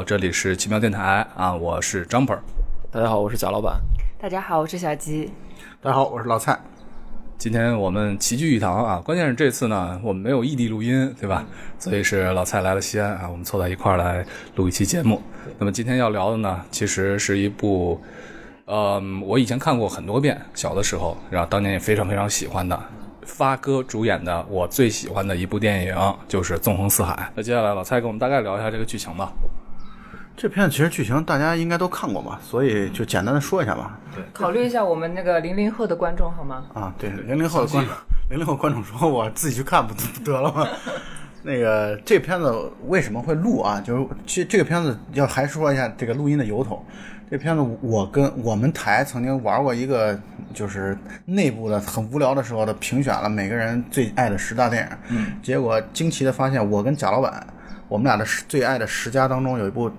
好，这里是奇妙电台啊，我是张鹏。大家好，我是贾老板。大家好，我是小吉。大家好，我是老蔡。今天我们齐聚一堂啊，关键是这次呢，我们没有异地录音，对吧？所以是老蔡来了西安啊，我们凑在一块儿来录一期节目。那么今天要聊的呢，其实是一部，呃，我以前看过很多遍，小的时候，然后当年也非常非常喜欢的，发哥主演的我最喜欢的一部电影就是《纵横四海》。那接下来老蔡给我们大概聊一下这个剧情吧。这片子其实剧情大家应该都看过吧，所以就简单的说一下吧。对，考虑一下我们那个零零后的观众好吗？啊，对，零零后的观众，零零后观众说我自己去看不不得了吗？那个这片子为什么会录啊？就是其实这个片子要还说一下这个录音的由头。这片子我跟我们台曾经玩过一个，就是内部的很无聊的时候的评选了每个人最爱的十大电影。嗯。结果惊奇的发现，我跟贾老板，我们俩的十最爱的十佳当中有一部。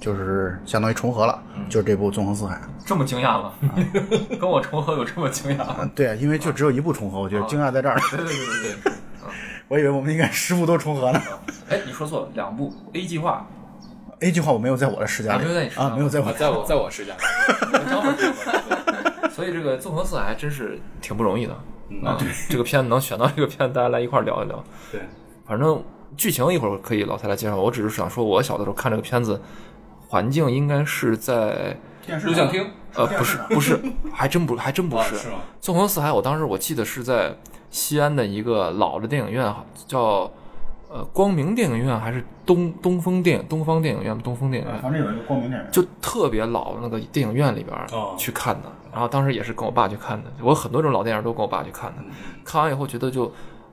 就是相当于重合了，就是这部《纵横四海》。这么惊讶吗？跟我重合有这么惊讶？对，因为就只有一部重合，我觉得惊讶在这儿。对对对对对。我以为我们应该十部都重合呢。哎，你说错了，两部 A 计划。A 计划我没有在我的视角里。没有在你啊，没有在我，在我，在我视角里。所以这个《纵横四海》还真是挺不容易的啊！对，这个片子能选到这个片子，大家来一块聊一聊。对，反正剧情一会儿可以老蔡来介绍。我只是想说，我小的时候看这个片子。环境应该是在录像厅，呃，不是，不是，还真不，还真不是。是？纵横四海，我当时我记得是在西安的一个老的电影院，叫呃光明电影院，还是东东风电东方电影院？东风电影院，反正有一个光明电影院，就特别老的那个电影院里边去看的。然后当时也是跟我爸去看的，我很多这种老电影都跟我爸去看的。看完以后觉得就，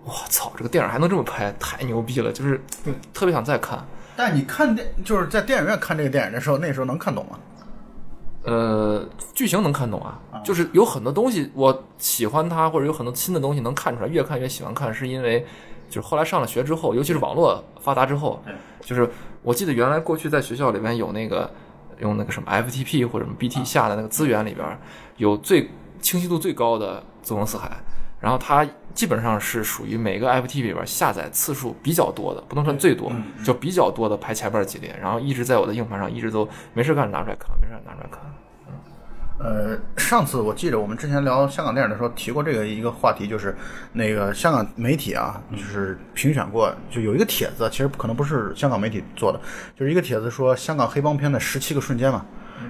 我操，这个电影还能这么拍，太牛逼了，就是特别想再看。但你看电就是在电影院看这个电影的时候，那时候能看懂吗？呃，剧情能看懂啊，就是有很多东西我喜欢它，或者有很多新的东西能看出来，越看越喜欢看，是因为就是后来上了学之后，尤其是网络发达之后，就是我记得原来过去在学校里边有那个用那个什么 FTP 或者什么 BT 下的那个资源里边有最清晰度最高的《纵横四海》。然后它基本上是属于每个 FTP 里边下载次数比较多的，不能算最多，就比较多的排前面几列。然后一直在我的硬盘上，一直都没事干拿出来看，没事拿出来看。呃，上次我记得我们之前聊香港电影的时候提过这个一个话题，就是那个香港媒体啊，就是评选过，就有一个帖子，其实可能不是香港媒体做的，就是一个帖子说香港黑帮片的十七个瞬间嘛，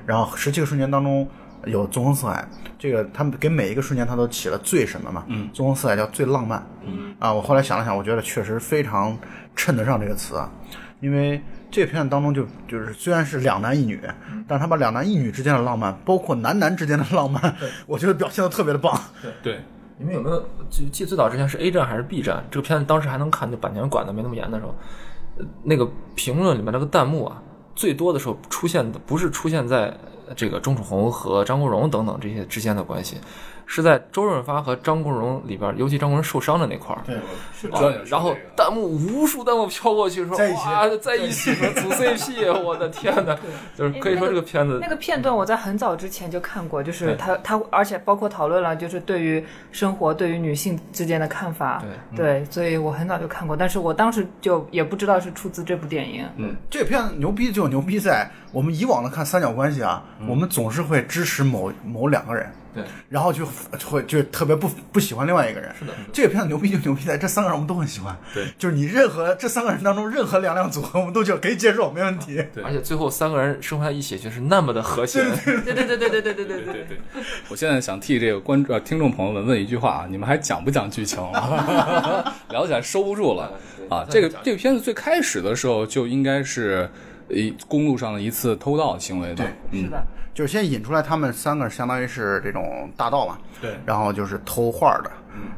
然后十七个瞬间当中。有纵横四海，这个他们给每一个瞬间他都起了最什么嘛？嗯，纵横四海叫最浪漫。嗯啊，我后来想了想，我觉得确实非常衬得上这个词啊，因为这片子当中就就是虽然是两男一女，但他把两男一女之间的浪漫，包括男男之间的浪漫，我觉得表现的特别的棒。对对，你们有没有记记最早之前是 A 站还是 B 站？这个片子当时还能看，就版权管的没那么严的时候，那个评论里面那个弹幕啊，最多的时候出现的不是出现在。这个钟楚红和张国荣等等这些之间的关系。是在周润发和张国荣里边，尤其张国荣受伤的那块儿，对，然后弹幕无数弹幕飘过去说哇，在一起组 CP，我的天哪！就是可以说这个片子那个片段，我在很早之前就看过，就是他他，而且包括讨论了，就是对于生活、对于女性之间的看法，对，所以我很早就看过，但是我当时就也不知道是出自这部电影。嗯，这片子牛逼就牛逼在我们以往的看三角关系啊，我们总是会支持某某两个人。对，然后就会就特别不不喜欢另外一个人。是的，这个片子牛逼就牛逼在这三个人我们都很喜欢。对，就是你任何这三个人当中任何两两组合，我们都觉得可以接受，没问题。对，而且最后三个人生活在一起就是那么的和谐。对对对对对对对对对对对。我现在想替这个观呃听众朋友们问一句话啊，你们还讲不讲剧情？聊起来收不住了啊！这个这个片子最开始的时候就应该是一公路上的一次偷盗行为对，是的。就是先引出来，他们三个相当于是这种大盗嘛，对，然后就是偷画的，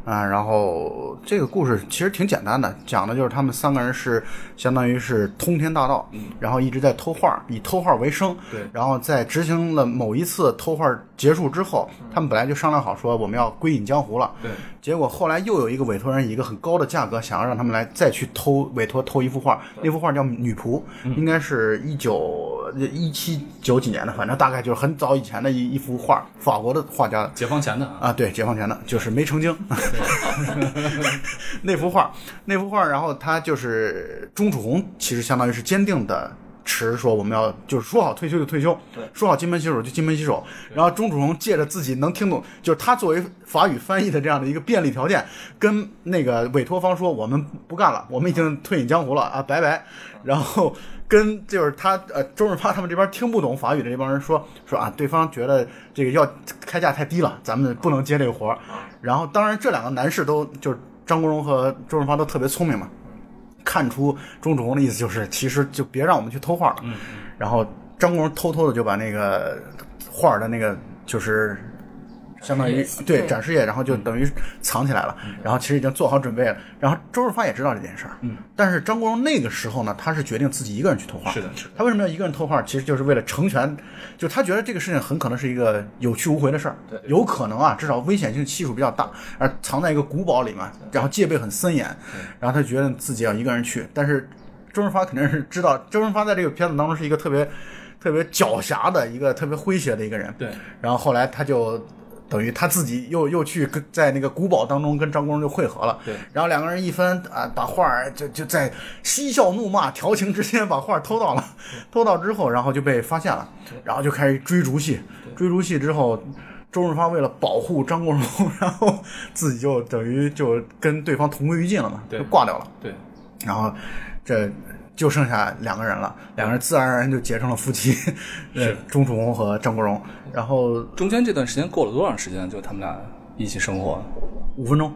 啊，然后这个故事其实挺简单的，讲的就是他们三个人是相当于是通天大盗，然后一直在偷画，以偷画为生，对，然后在执行了某一次偷画结束之后，他们本来就商量好说我们要归隐江湖了，对，结果后来又有一个委托人以一个很高的价格想要让他们来再去偷委托偷一幅画，那幅画叫女仆，应该是一九一七九几年的，反正大概就是很早以前的一一幅画，法国的画家，解放前的啊，对，解放前的，就是没成精。那幅画，那幅画，然后他就是钟楚红，其实相当于是坚定的持说我们要就是说好退休就退休，说好金盆洗手就金盆洗手。然后钟楚红借着自己能听懂，就是他作为法语翻译的这样的一个便利条件，跟那个委托方说我们不干了，我们已经退隐江湖了啊，拜拜。然后跟就是他呃周润发他们这边听不懂法语的这帮人说说啊，对方觉得这个要开价太低了，咱们不能接这个活儿。然后当然这两个男士都就是张国荣和周润发都特别聪明嘛。看出钟楚红的意思就是，其实就别让我们去偷画了。然后张国荣偷偷的就把那个画的那个就是相当于对展示业，然后就等于藏起来了。然后其实已经做好准备了。然后周润发也知道这件事儿。嗯。但是张国荣那个时候呢，他是决定自己一个人去偷画。是的。他为什么要一个人偷画？其实就是为了成全，就他觉得这个事情很可能是一个有去无回的事儿。对。有可能啊，至少危险性系数比较大，而藏在一个古堡里嘛，然后戒备很森严。然后他觉得自己要一个人去，但是周润发肯定是知道，周润发在这个片子当中是一个特别特别狡黠的一个特别诙谐的一个人。对。然后后来他就。等于他自己又又去跟在那个古堡当中跟张国荣就会合了，对，然后两个人一分啊，把画儿就就在嬉笑怒骂、调情之间把画儿偷到了，偷到之后，然后就被发现了，然后就开始追逐戏，追逐戏之后，周润发为了保护张国荣，然后自己就等于就跟对方同归于尽了嘛，就挂掉了，对，然后这。就剩下两个人了，两个人自然而然就结成了夫妻，是钟楚红和张国荣。然后中间这段时间过了多长时间？就他们俩一起生活，五分钟。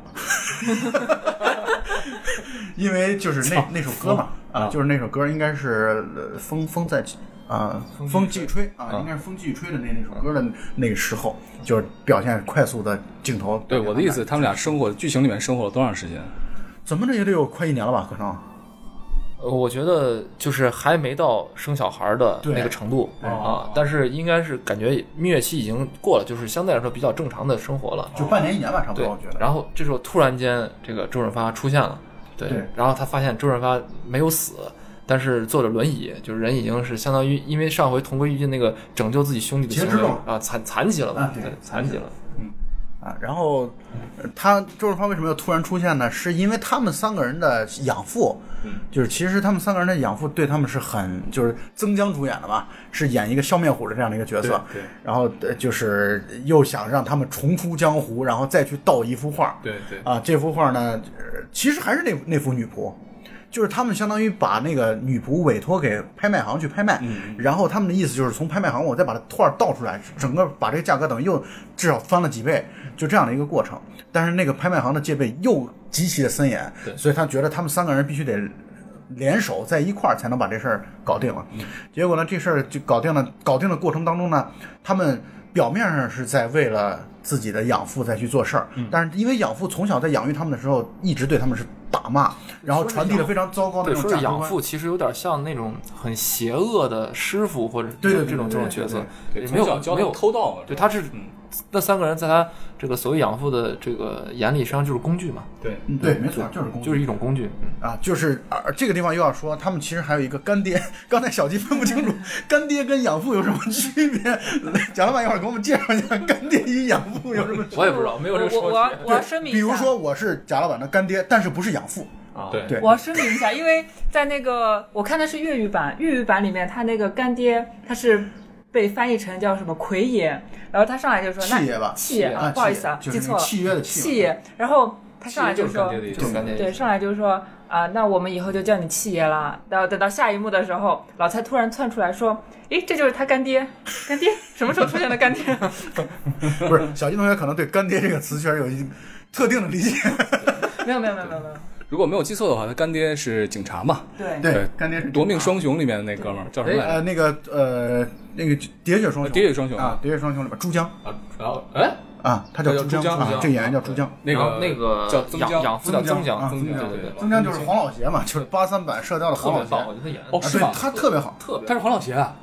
因为就是那那首歌嘛，啊，就是那首歌应该是风风在啊，风继续吹啊，应该是风继续吹的那那首歌的那个时候，就是表现快速的镜头。对我的意思，他们俩生活剧情里面生活了多长时间？怎么着也得有快一年了吧？可能。呃，我觉得就是还没到生小孩的那个程度啊，但是应该是感觉蜜月期已经过了，就是相对来说比较正常的生活了，就半年一年吧，差不多。我觉得。然后这时候突然间，这个周润发出现了，对，然后他发现周润发没有死，但是坐着轮椅，就是人已经是相当于因为上回同归于尽那个拯救自己兄弟的行为啊，残残疾了嘛，对，残疾了。啊，然后他周润发为什么要突然出现呢？是因为他们三个人的养父，就是其实他们三个人的养父对他们是很，就是曾江主演的嘛，是演一个笑面虎的这样的一个角色。对。然后就是又想让他们重出江湖，然后再去盗一幅画。对对。啊，这幅画呢，其实还是那那幅女仆。就是他们相当于把那个女仆委托给拍卖行去拍卖，然后他们的意思就是从拍卖行我再把它画倒出来，整个把这个价格等于又至少翻了几倍，就这样的一个过程。但是那个拍卖行的戒备又极其的森严，所以他觉得他们三个人必须得联手在一块儿才能把这事儿搞定了。结果呢，这事儿就搞定了。搞定的过程当中呢，他们表面上是在为了自己的养父再去做事儿，但是因为养父从小在养育他们的时候一直对他们是。打骂，然后传递了非常糟糕的那种是养父，其实有点像那种很邪恶的师傅或者对这种这种角色，没有没有偷盗嘛？对，他是那三个人在他这个所谓养父的这个眼里，实际上就是工具嘛。对对，没错，就是工具，就是一种工具啊。就是这个地方又要说，他们其实还有一个干爹。刚才小鸡分不清楚 干爹跟养父有什么区别。蒋老板一会儿给我们介绍一下干爹与养父有什么区别？我也不知道，没有这个说。我我要声明比如说我是贾老板的干爹，但是不是养父。啊，对，我要声明一下，因为在那个我看的是粤语版，粤语版里面他那个干爹他是被翻译成叫什么奎爷，然后他上来就说契爷吧，契爷啊，不好意思啊，记错了，契约的契爷，然后他上来就说，对，上来就说啊，那我们以后就叫你契爷了。然后等到下一幕的时候，老蔡突然窜出来说，诶，这就是他干爹，干爹什么时候出现的干爹？不是，小金同学可能对干爹这个词确实有一特定的理解。没有没有没有没有没有。如果没有记错的话，他干爹是警察嘛？对。对，干爹是夺命双雄里面的那哥们儿叫什么来着？呃，那个呃，那个喋血双雄，喋血双雄。啊，喋血双雄里边朱江。啊，然后哎？啊，他叫朱江啊，这演员叫朱江，那个那个叫曾江，养父叫曾江，曾江对对，曾江就是黄老邪嘛，就是八三版射雕的黄老邪，我觉得他演哦，是吧？他特别好，特别，他是黄老邪啊。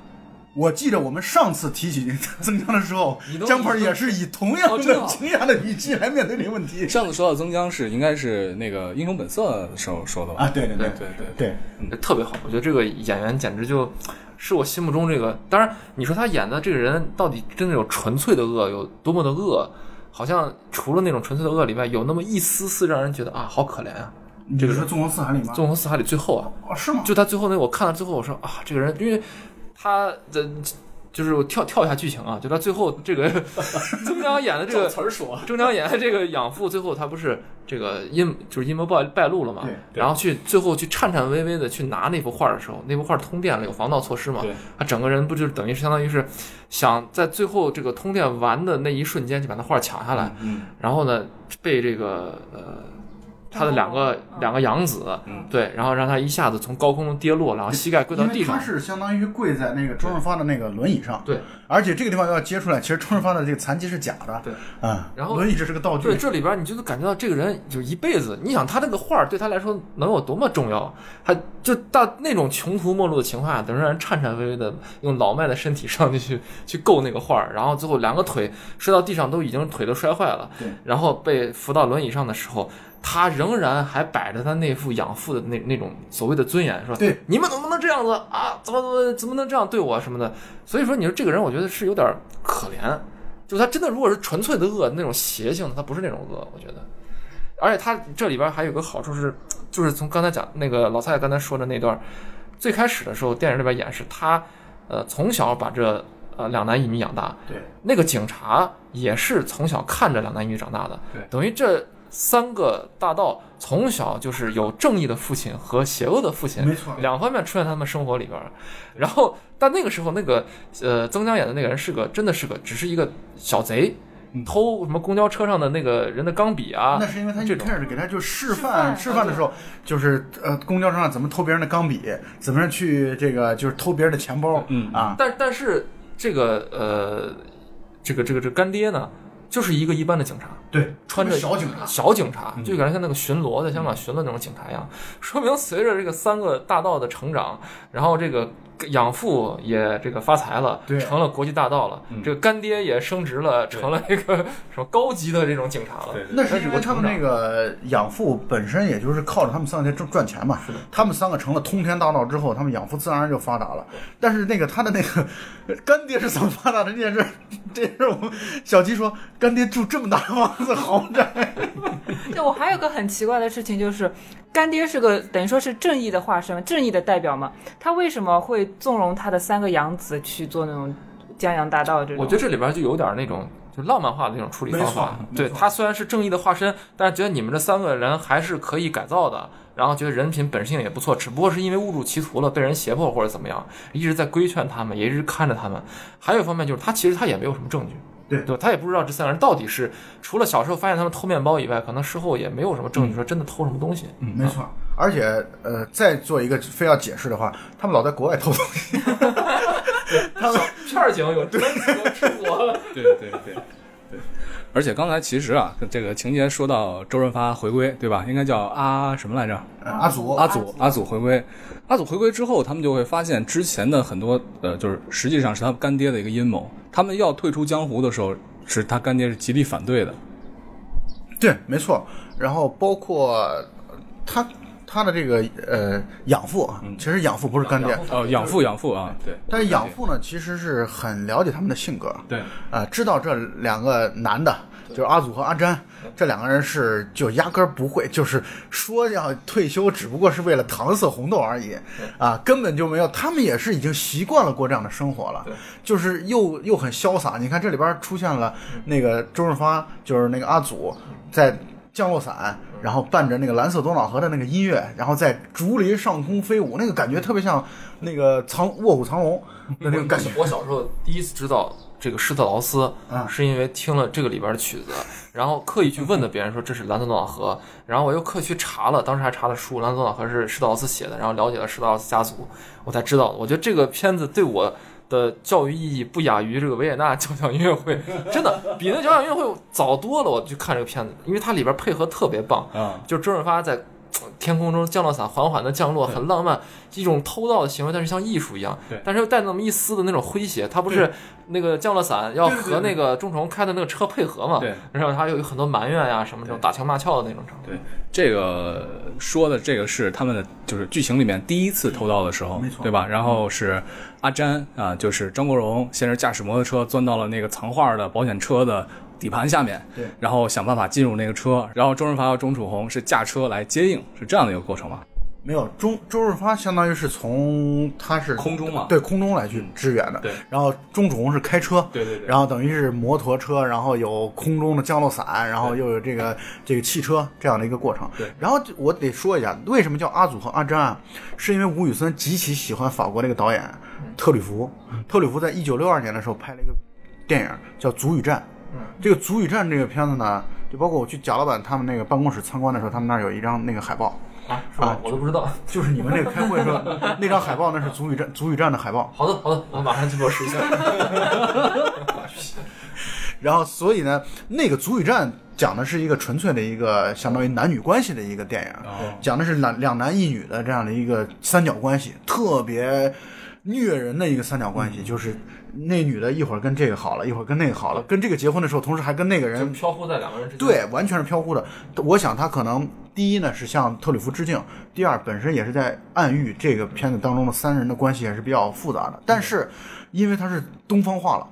我记着我们上次提起曾江的时候，江鹏也是以同样的惊讶的语气来面对这个问题。上次说到曾江是应该是那个《英雄本色》时候说的吧？啊，对对对对对对，特别好。我觉得这个演员简直就是我心目中这个。当然，你说他演的这个人到底真的有纯粹的恶，有多么的恶？好像除了那种纯粹的恶里外，有那么一丝丝让人觉得啊，好可怜啊。这个是纵横四海里吗？纵横四海里最后啊，哦，是吗？就他最后那，我看到最后，我说啊，这个人，因为他的就是我跳跳一下剧情啊，就他最后这个 曾江演的这个词儿说，曾江演的这个养父，最后他不是这个阴就是阴谋败败露了嘛然后去最后去颤颤巍巍的去拿那幅画的时候，那幅画通电了，有防盗措施嘛，他整个人不就是等于是相当于是想在最后这个通电完的那一瞬间就把那画抢下来，嗯，然后呢被这个呃。他的两个两个养子，嗯。对，然后让他一下子从高空中跌落，然后膝盖跪到地上。他，是相当于跪在那个周润发的那个轮椅上，对，而且这个地方要接出来，其实周润发的这个残疾是假的，对，嗯，然后轮椅只是个道具，对，这里边你就能感觉到这个人就一辈子，你想他这个画儿对他来说能有多么重要？他就到那种穷途末路的情况下，等于让人颤颤巍巍的用老迈的身体上去去 去够那个画儿，然后最后两个腿摔到地上都已经腿都摔坏了，对，然后被扶到轮椅上的时候。他仍然还摆着他那副养父的那那种所谓的尊严，说对你们怎么能这样子啊？怎么怎么怎么能这样对我什么的？所以说，你说这个人，我觉得是有点可怜。就他真的如果是纯粹的恶那种邪性的，他不是那种恶，我觉得。而且他这里边还有个好处是，就是从刚才讲那个老蔡刚才说的那段，最开始的时候电影里边演示他，呃，从小把这呃两男一女养大，对，那个警察也是从小看着两男一女长大的，对等于这三个大盗从小就是有正义的父亲和邪恶的父亲，没错两方面出现在他们生活里边儿。然后，但那个时候那个呃曾江演的那个人是个真的是个只是一个小贼。偷什么公交车上的那个人的钢笔啊？那是因为他一开始给他就示示范范示范的时候，就是呃公交车上怎么偷别人的钢笔，怎么样去这个就是偷别人的钱包，嗯啊，但但是这个呃，这个这个这个干爹呢，就是一个一般的警察，对，穿着小警察，小警察，就感觉像那个巡逻在香港巡逻那种警察一样。说明随着这个三个大盗的成长，然后这个养父也这个发财了，对。成了国际大盗了，这个干爹也升职了，成了这个什么高级的这种警察了。对那是因为他们那个养父本身也就是靠着他们三个赚赚钱嘛，他们三个成了通天大盗之后，他们养父自然而然就发达了。但是那个他的那个干爹是怎么发达的？这件事，这件事我们小鸡说，干爹住这么大的房子豪宅，对我还有个很奇怪的事情，就是干爹是个等于说是正义的化身，正义的代表嘛，他为什么会纵容他的三个养子去做那种江洋大盗这种？我觉得这里边就有点那种就浪漫化的那种处理方法。对他虽然是正义的化身，但是觉得你们这三个人还是可以改造的，然后觉得人品本性也不错，只不过是因为误入歧途了，被人胁迫或者怎么样，一直在规劝他们，也一直看着他们。还有一方面就是他其实他也没有什么证据。对对吧，他也不知道这三个人到底是除了小时候发现他们偷面包以外，可能事后也没有什么证据说真的偷什么东西。嗯，没错。而且呃，再做一个非要解释的话，他们老在国外偷东西，他们片儿警有专责出国。对对对对。而且刚才其实啊，这个情节说到周润发回归，对吧？应该叫阿什么来着？呃阿祖阿祖，阿祖回归。阿祖回归之后，他们就会发现之前的很多呃，就是实际上是他干爹的一个阴谋。他们要退出江湖的时候，是他干爹是极力反对的。对，没错。然后包括他他的这个呃养父啊，其实养父不是干爹，哦，养父，养父啊，对。但是养父呢，其实是很了解他们的性格，对，啊、知道这两个男的，就是阿祖和阿詹，这两个人是就压根儿不会，就是说要退休，只不过是为了搪塞红豆而已，啊，根本就没有，他们也是已经习惯了过这样的生活了。对，就是又又很潇洒。你看这里边出现了那个周润发，就是那个阿祖在。降落伞，然后伴着那个蓝色多瑙河的那个音乐，然后在竹林上空飞舞，那个感觉特别像那个藏卧虎藏龙的那个感觉。我小时候第一次知道这个施特劳斯，啊是因为听了这个里边的曲子，然后刻意去问的别人说这是蓝色多瑙河，然后我又刻意去查了，当时还查了书，蓝色多瑙河是施特劳斯写的，然后了解了施特劳斯家族，我才知道的。我觉得这个片子对我。的教育意义不亚于这个维也纳交响音乐会，真的比那交响音乐会早多了。我去看这个片子，因为它里边配合特别棒，啊，就是周润发在呃天空中降落伞缓缓的降落，很浪漫，一种偷盗的行为，但是像艺术一样对，但是又带那么一丝的那种诙谐。他不是那个降落伞要和那个钟崇开的那个车配合嘛？对，然后他有很多埋怨呀，什么这种打情骂俏的那种程度。对，这个说的这个是他们的就是剧情里面第一次偷盗的时候，没错对吧？然后是阿詹啊，就是张国荣先是驾驶摩托车钻到了那个藏画的保险车的底盘下面，对，然后想办法进入那个车，然后周润发和钟楚红是驾车来接应，是这样的一个过程吗？没有，周周润发相当于是从他是空中嘛对，空中来去支援的。对然后钟楚红是开车，对对对然后等于是摩托车，然后有空中的降落伞，然后又有这个这个汽车这样的一个过程。对然后我得说一下，为什么叫阿祖和阿詹啊？是因为吴宇森极其喜欢法国那个导演特吕弗，特吕弗在一九六二年的时候拍了一个电影叫《足与战》。这个《足与战》这个片子呢，就包括我去贾老板他们那个办公室参观的时候，他们那儿有一张那个海报。啊，是吧？我都不知道。就是你们那个开会的时候，那张海报那是足语战足语战的海报。好的，好的，我马上去落实。然后，所以呢，那个足语战讲的是一个纯粹的一个相当于男女关系的一个电影，讲的是两两男一女的这样的一个三角关系，特别虐人的一个三角关系，就是那女的一会儿跟这个好了，一会儿跟那个好了，跟这个结婚的时候，同时还跟那个人飘忽在两个人之间。对，完全是飘忽的。我想他可能第一呢是向特里弗致敬，第二本身也是在暗喻这个片子当中的三人的关系也是比较复杂的。但是因为他是东方化了，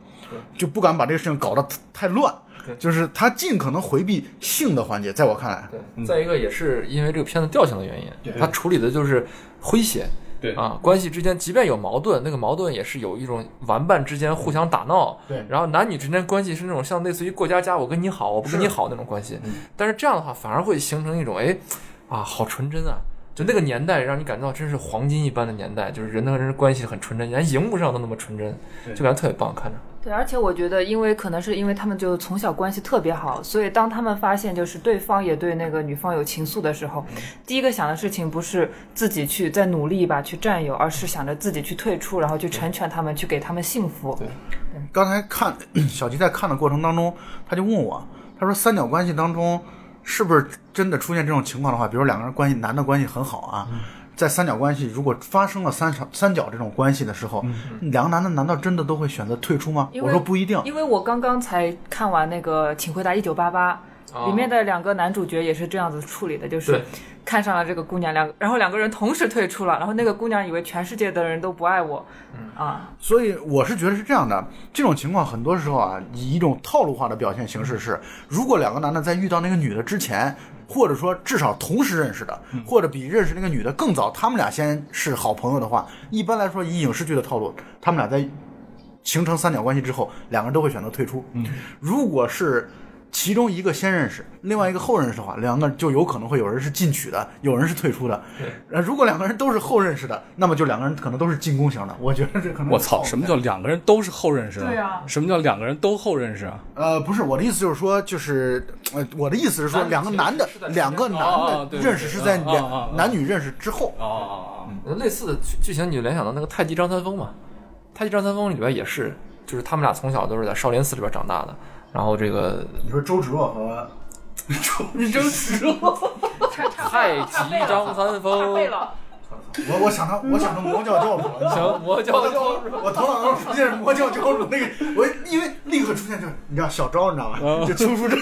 就不敢把这个事情搞得太乱，就是他尽可能回避性的环节，在我看来，对，再一个也是因为这个片子调性的原因，他处理的就是诙谐。对啊，关系之间即便有矛盾，那个矛盾也是有一种玩伴之间互相打闹。对然后男女之间关系是那种像类似于过家家，我跟你好，我不跟你好那种关系。但是这样的话，反而会形成一种哎，啊，好纯真啊！就那个年代，让你感到真是黄金一般的年代，就是人和人关系很纯真，连荧幕上都那么纯真，就感觉特别棒，看着。对，而且我觉得，因为可能是因为他们就从小关系特别好，所以当他们发现就是对方也对那个女方有情愫的时候，第一个想的事情不是自己去再努力一把去占有，而是想着自己去退出，然后去成全他们，去给他们幸福。对。刚才看小吉在看的过程当中，他就问我，他说三角关系当中是不是真的出现这种情况的话，比如两个人关系男的关系很好啊，在三角关系如果发生了三角三角这种关系的时候，两个男的难道真的都会选择退出吗？我说不一定，因为我刚刚才看完那个《请回答一九八八》，里面的两个男主角也是这样子处理的，就是看上了这个姑娘，两然后两个人同时退出了，然后那个姑娘以为全世界的人都不爱我，啊，所以我是觉得是这样的，这种情况很多时候啊，以一种套路化的表现形式是，如果两个男的在遇到那个女的之前，或者说至少同时认识的，或者比认识那个女的更早，他们俩先是好朋友的话，一般来说以影视剧的套路，他们俩在形成三角关系之后，两个人都会选择退出。嗯，如果是其中一个先认识，另外一个后认识的话，两个人就有可能会有人是进取的，有人是退出的。呃，如果两个人都是后认识的，那么就两个人可能都是进攻型的。我觉得这可能我操，什么叫两个人都是后认识？对啊什么叫两个人都后认识啊？呃，不是我的意思，就是说，就是呃，我的意思是说，两个男的，两个男的认识是在两哦男女认识之后。哦哦哦，类似的剧剧情，你就联想到那个太极张三丰嘛，太极张三丰里边也是，就是他们俩从小都是在少林寺里边长大的，然后这个你说周芷若和 周芷若，太极张三丰，我，我想到我想到魔教教主了。行，魔教教主我头脑中出现魔教教主那个，我因为立刻出现就是你知道小昭你知道吧？就邱淑贞。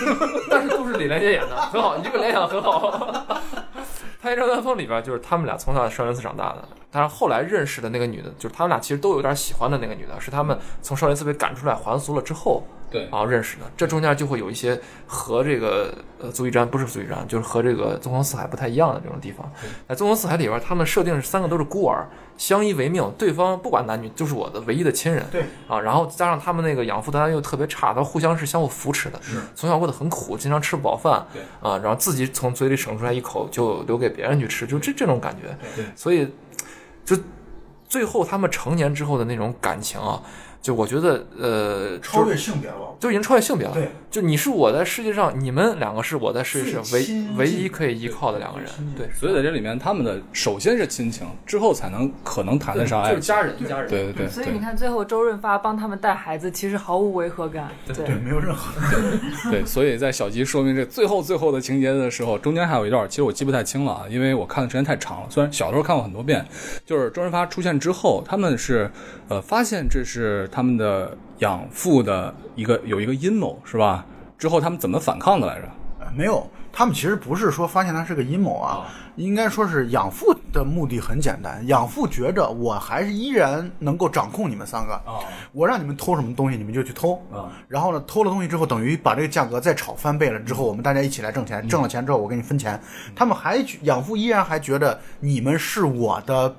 但是都是李连杰演的，很好，你这个联想很好。《太极张三丰》里边就是他们俩从小在少林寺长大的，但是后来认识的那个女的，就是他们俩其实都有点喜欢的那个女的，是他们从少林寺被赶出来还俗了之后，对。然后认识的。这中间就会有一些和这个呃足浴瞻不是足浴瞻，就是和这个纵横四海不太一样的这种地方。在纵横四海里边，他们设定是三个都是孤儿，相依为命，对方不管男女就是我的唯一的亲人。对。啊，然后加上他们那个养父单又特别差，他互相是相互扶持的，从小过得很苦，经常吃不饱饭，对。啊，然后自己从嘴里省出来一口就留给别人去吃，就这这种感觉，对。所以就最后他们成年之后的那种感情啊，就我觉得呃，超越性别了。就已经超越性别了。对，就你是我在世界上，你们两个是我在世界上唯唯一可以依靠的两个人。对，所以在这里面，他们的首先是亲情，之后才能可能谈得上爱。就是家人，家人。对对对对所以你看，最后周润发帮他们带孩子，其实毫无违和感。对对，没有任何。对，所以在小吉说明这最后最后的情节的时候，中间还有一段，其实我记不太清了啊，因为我看的时间太长了。虽然小时候看过很多遍，就是周润发出现之后，他们是呃发现这是他们的养父的一个有一个阴谋是吧？之后他们怎么反抗的来着？没有，他们其实不是说发现他是个阴谋啊，应该说是养父的目的很简单，养父觉着我还是依然能够掌控你们三个，我让你们偷什么东西你们就去偷，然后呢偷了东西之后等于把这个价格再炒翻倍了之后，我们大家一起来挣钱，挣了钱之后我给你分钱，他们还养父依然还觉得你们是我的。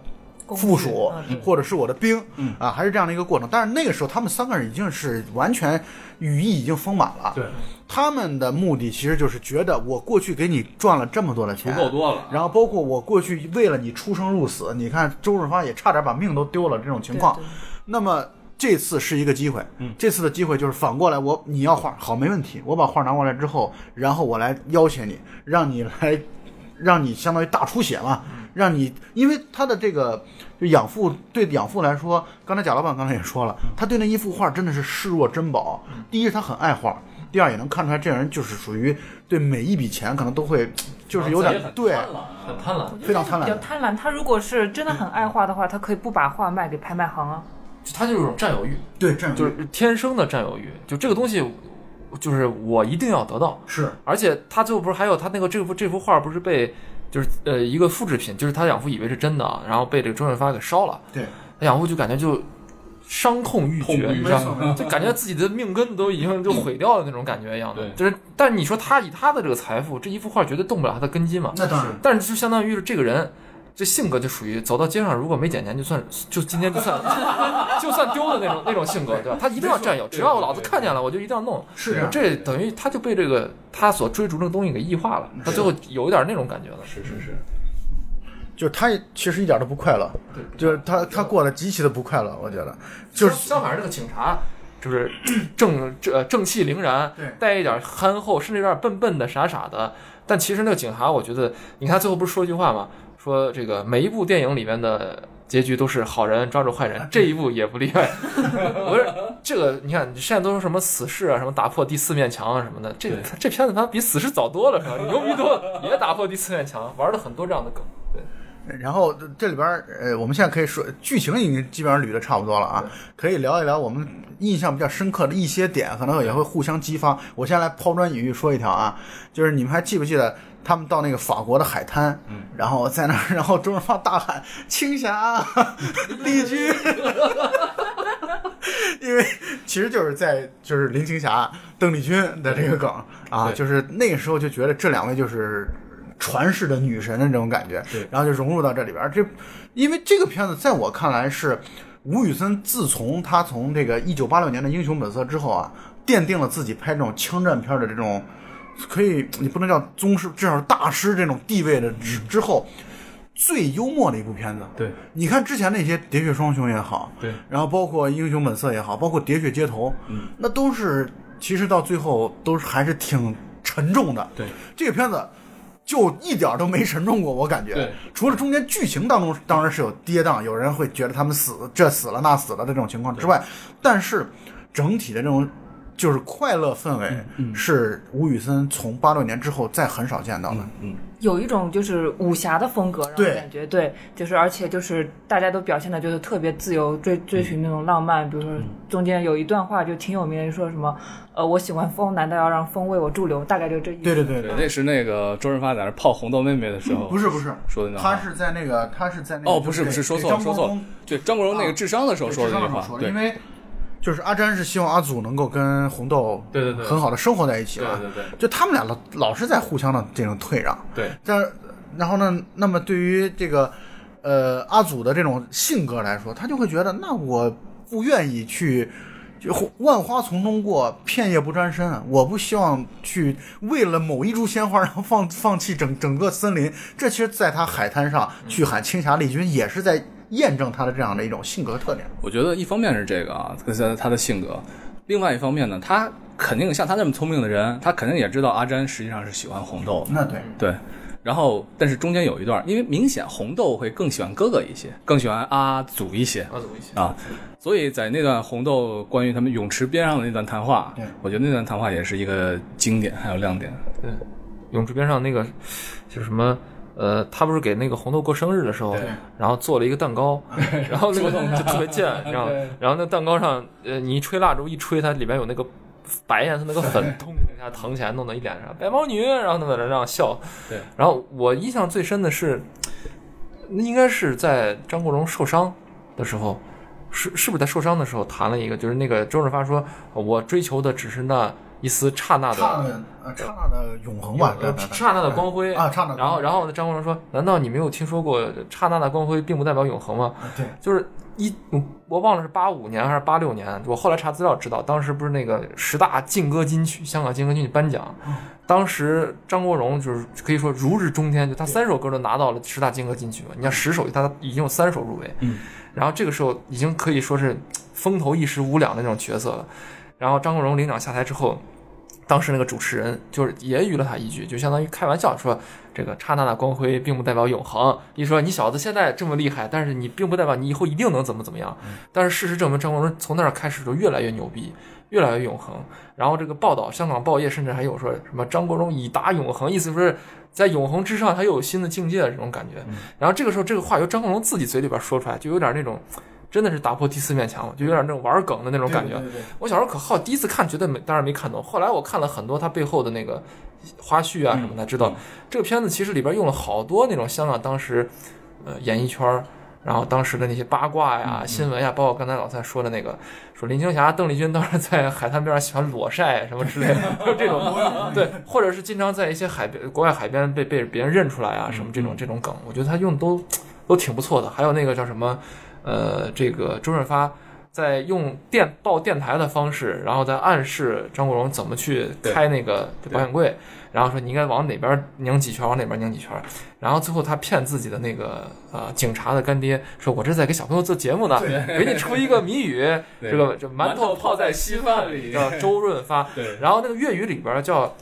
附属或者是我的兵，啊，还是这样的一个过程。但是那个时候，他们三个人已经是完全羽翼已经丰满了。对，他们的目的其实就是觉得我过去给你赚了这么多的钱，足够多了。然后包括我过去为了你出生入死，你看周润发也差点把命都丢了这种情况。那么这次是一个机会，这次的机会就是反过来，我你要画好没问题，我把画拿过来之后，然后我来要挟你，让你来，让你相当于大出血嘛。让你，因为他的这个就养父对养父来说，刚才贾老板刚才也说了，他对那一幅画真的是视若珍宝。第一是他很爱画，第二也能看出来这人就是属于对每一笔钱可能都会就是有点对很贪婪，非常贪婪。比较贪婪。他如果是真的很爱画的话，他可以不把画卖给拍卖行啊。他就是种占有欲，对占有欲就是天生的占有欲。就这个东西，就是我一定要得到。是，而且他最后不是还有他那个这幅这幅画不是被。就是呃一个复制品，就是他养父以为是真的，然后被这个周润发给烧了。对，他养父就感觉就伤痛欲绝，你知道吗？就感觉自己的命根都已经就毁掉了那种感觉一样的。就是，但是你说他以他的这个财富，这一幅画绝对动不了他的根基嘛？那当然。但是就相当于是这个人。这性格就属于走到街上，如果没捡钱，就算就今天就算 就算丢的那种那种性格，对吧？他一定要占有，只要老子看见了，我就一定要弄。是，这等于他就被这个他所追逐的东西给异化了，他最后有一点那种感觉了。是是是，就是他其实一点都不快乐，对，就是他他过得极其的不快乐，我觉得。就是相反，这个警察就是 正正正气凛然，对，带一点憨厚，甚至有点笨笨的、傻傻的。但其实那个警察，我觉得，你看最后不是说一句话吗？说这个每一部电影里面的结局都是好人抓住坏人，这一部也不例外。不是这个，你看现在都说什么死侍啊，什么打破第四面墙啊什么的，这这片子它比死侍早多了，是吧？牛逼多了，也打破第四面墙，玩了很多这样的梗。对。然后这里边呃，我们现在可以说剧情已经基本上捋的差不多了啊，可以聊一聊我们印象比较深刻的一些点，可能也会互相激发。我先来抛砖引玉说一条啊，就是你们还记不记得？他们到那个法国的海滩，然后在那儿，然后周润发大喊“青霞，丽君”，因为其实就是在就是林青霞、邓丽君的这个梗啊，就是那个时候就觉得这两位就是传世的女神的这种感觉，然后就融入到这里边。这因为这个片子在我看来是吴宇森自从他从这个一九八六年的《英雄本色》之后啊，奠定了自己拍这种枪战片的这种。可以，你不能叫宗师，至少是大师这种地位的之之后，最幽默的一部片子。对，你看之前那些《喋血双雄》也好，对，然后包括《英雄本色》也好，包括《喋血街头》，嗯，那都是其实到最后都是还是挺沉重的。对，这个片子就一点都没沉重过，我感觉。对，除了中间剧情当中当然是有跌宕，有人会觉得他们死这死了那死了的这种情况之外，但是整体的这种。就是快乐氛围，是吴宇森从八六年之后再很少见到的。嗯，有一种就是武侠的风格，让我感觉对，就是而且就是大家都表现的就是特别自由，追追寻那种浪漫。比如说中间有一段话就挺有名的，说什么呃，我喜欢风，难道要让风为我驻留？大概就这意思。对对对对，那是那个周润发在那泡红豆妹妹的时候，不是不是说的那，他是在那个他是在那哦不是不是说错了说错了，对张国荣那个智商的时候说的那句话，对，因为。就是阿詹是希望阿祖能够跟红豆对对对很好的生活在一起嘛，对对对，就他们俩老老是在互相的这种退让，对。但然后呢，那么对于这个呃阿祖的这种性格来说，他就会觉得那我不愿意去就万花丛中过，片叶不沾身，我不希望去为了某一株鲜花然后放放弃整整个森林。这其实在他海滩上去喊青霞丽君，也是在。验证他的这样的一种性格特点，我觉得一方面是这个啊，他他的性格，另外一方面呢，他肯定像他这么聪明的人，他肯定也知道阿詹实际上是喜欢红豆。那对。对，然后但是中间有一段，因为明显红豆会更喜欢哥哥一些，更喜欢阿祖一些，阿祖一些。啊，所以在那段红豆关于他们泳池边上的那段谈话，我觉得那段谈话也是一个经典还有亮点。对，泳池边上那个就是什么。呃，他不是给那个红豆过生日的时候，然后做了一个蛋糕，然后那个 就特别贱，然后然后那蛋糕上，呃，你一吹蜡烛一吹，它里面有那个白颜色那个粉，通一下腾起来，弄到一脸上白毛女，然后那么这样笑。对，然后我印象最深的是，那应该是在张国荣受伤的时候，是是不是在受伤的时候谈了一个，就是那个周润发说，我追求的只是那一丝刹那的刹那的永恒吧，刹那的光辉啊，刹那然后，然后呢，张国荣说：“难道你没有听说过刹那的光辉并不代表永恒吗？”对，就是一我忘了是八五年还是八六年，我后来查资料知道，当时不是那个十大劲歌金曲香港劲歌金曲颁奖，当时张国荣就是可以说如日中天，就他三首歌都拿到了十大劲歌金曲嘛。你像十首，他已经有三首入围，嗯，然后这个时候已经可以说是风头一时无两的那种角色了。然后张国荣领奖下台之后。当时那个主持人就是揶揄了他一句，就相当于开玩笑说：“这个刹那的光辉并不代表永恒。”一说你小子现在这么厉害，但是你并不代表你以后一定能怎么怎么样。但是事实证明，张国荣从那儿开始就越来越牛逼，越来越永恒。然后这个报道，香港报业甚至还有说什么张国荣已达永恒，意思说是在永恒之上他又有新的境界的这种感觉。然后这个时候，这个话由张国荣自己嘴里边说出来，就有点那种。真的是打破第四面墙了，就有点那种玩梗的那种感觉。我小时候可好，第一次看觉得没，当然没看懂。后来我看了很多他背后的那个花絮啊什么的，知道这个片子其实里边用了好多那种香港当时呃演艺圈，然后当时的那些八卦呀、新闻呀，包括刚才老蔡说的那个，说林青霞、邓丽君当时在海滩边上喜欢裸晒什么之类的，就这种对，或者是经常在一些海边、国外海边被被别人认出来啊什么这种这种梗，我觉得他用的都都挺不错的。还有那个叫什么？呃，这个周润发在用电报电台的方式，然后在暗示张国荣怎么去开那个保险柜，然后说你应该往哪边拧几圈，往哪边拧几圈，然后最后他骗自己的那个呃警察的干爹，说我这在给小朋友做节目呢，给你出一个谜语，这个这馒头泡在稀饭里，叫周润发，然后那个粤语里边叫。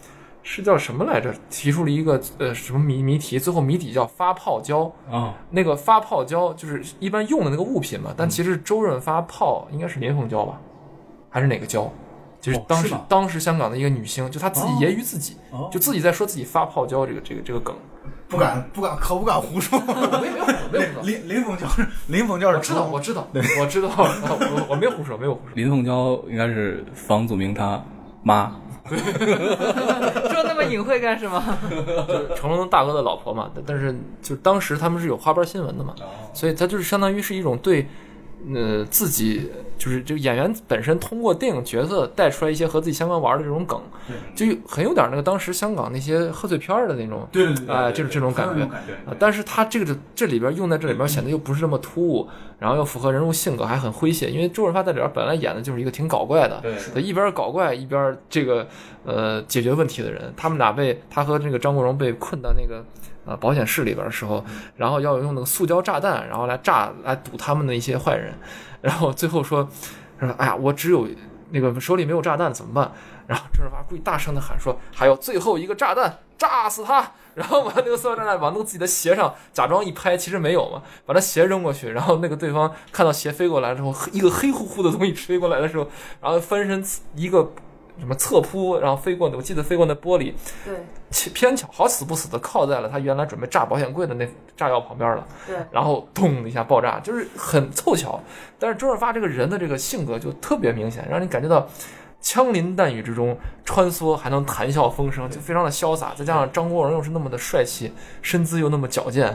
是叫什么来着？提出了一个呃什么谜谜题，最后谜底叫发泡胶啊。那个发泡胶就是一般用的那个物品嘛，但其实周润发泡应该是林凤娇吧，还是哪个胶？就是当时当时香港的一个女星，就她自己揶揄自己，就自己在说自己发泡胶这个这个这个梗，不敢不敢可不敢胡说。没有没有林林凤娇是林凤娇是知道我知道我知道我我没有胡说 没有胡说。林凤娇应该是房祖名他妈。说那么隐晦干什么？就是成龙大哥的老婆嘛，但是就当时他们是有花边新闻的嘛，所以他就是相当于是一种对。呃，自己就是这个演员本身通过电影角色带出来一些和自己相关玩的这种梗，就很有点那个当时香港那些贺岁片的那种，对对对，哎，就是这种感觉。但是他这个这里边用在这里边显得又不是这么突兀，然后又符合人物性格，还很诙谐。因为周润发在里边本来演的就是一个挺搞怪的，对，一边搞怪一边这个呃解决问题的人。他们俩被他和那个张国荣被困到那个。啊，保险室里边的时候，然后要用那个塑胶炸弹，然后来炸来堵他们的一些坏人，然后最后说，说哎呀，我只有那个手里没有炸弹怎么办？然后周润发故意大声的喊说，还有最后一个炸弹，炸死他！然后把那个塑料炸弹往那个自己的鞋上假装一拍，其实没有嘛，把他鞋扔过去，然后那个对方看到鞋飞过来之后，一个黑乎乎的东西吹过来的时候，然后翻身一个。什么侧扑，然后飞过，我记得飞过那玻璃，对，偏巧好死不死的靠在了他原来准备炸保险柜的那炸药旁边了，对，然后咚一下爆炸，就是很凑巧。但是周润发这个人的这个性格就特别明显，让你感觉到。枪林弹雨之中穿梭，还能谈笑风生，就非常的潇洒。再加上张国荣又是那么的帅气，身姿又那么矫健，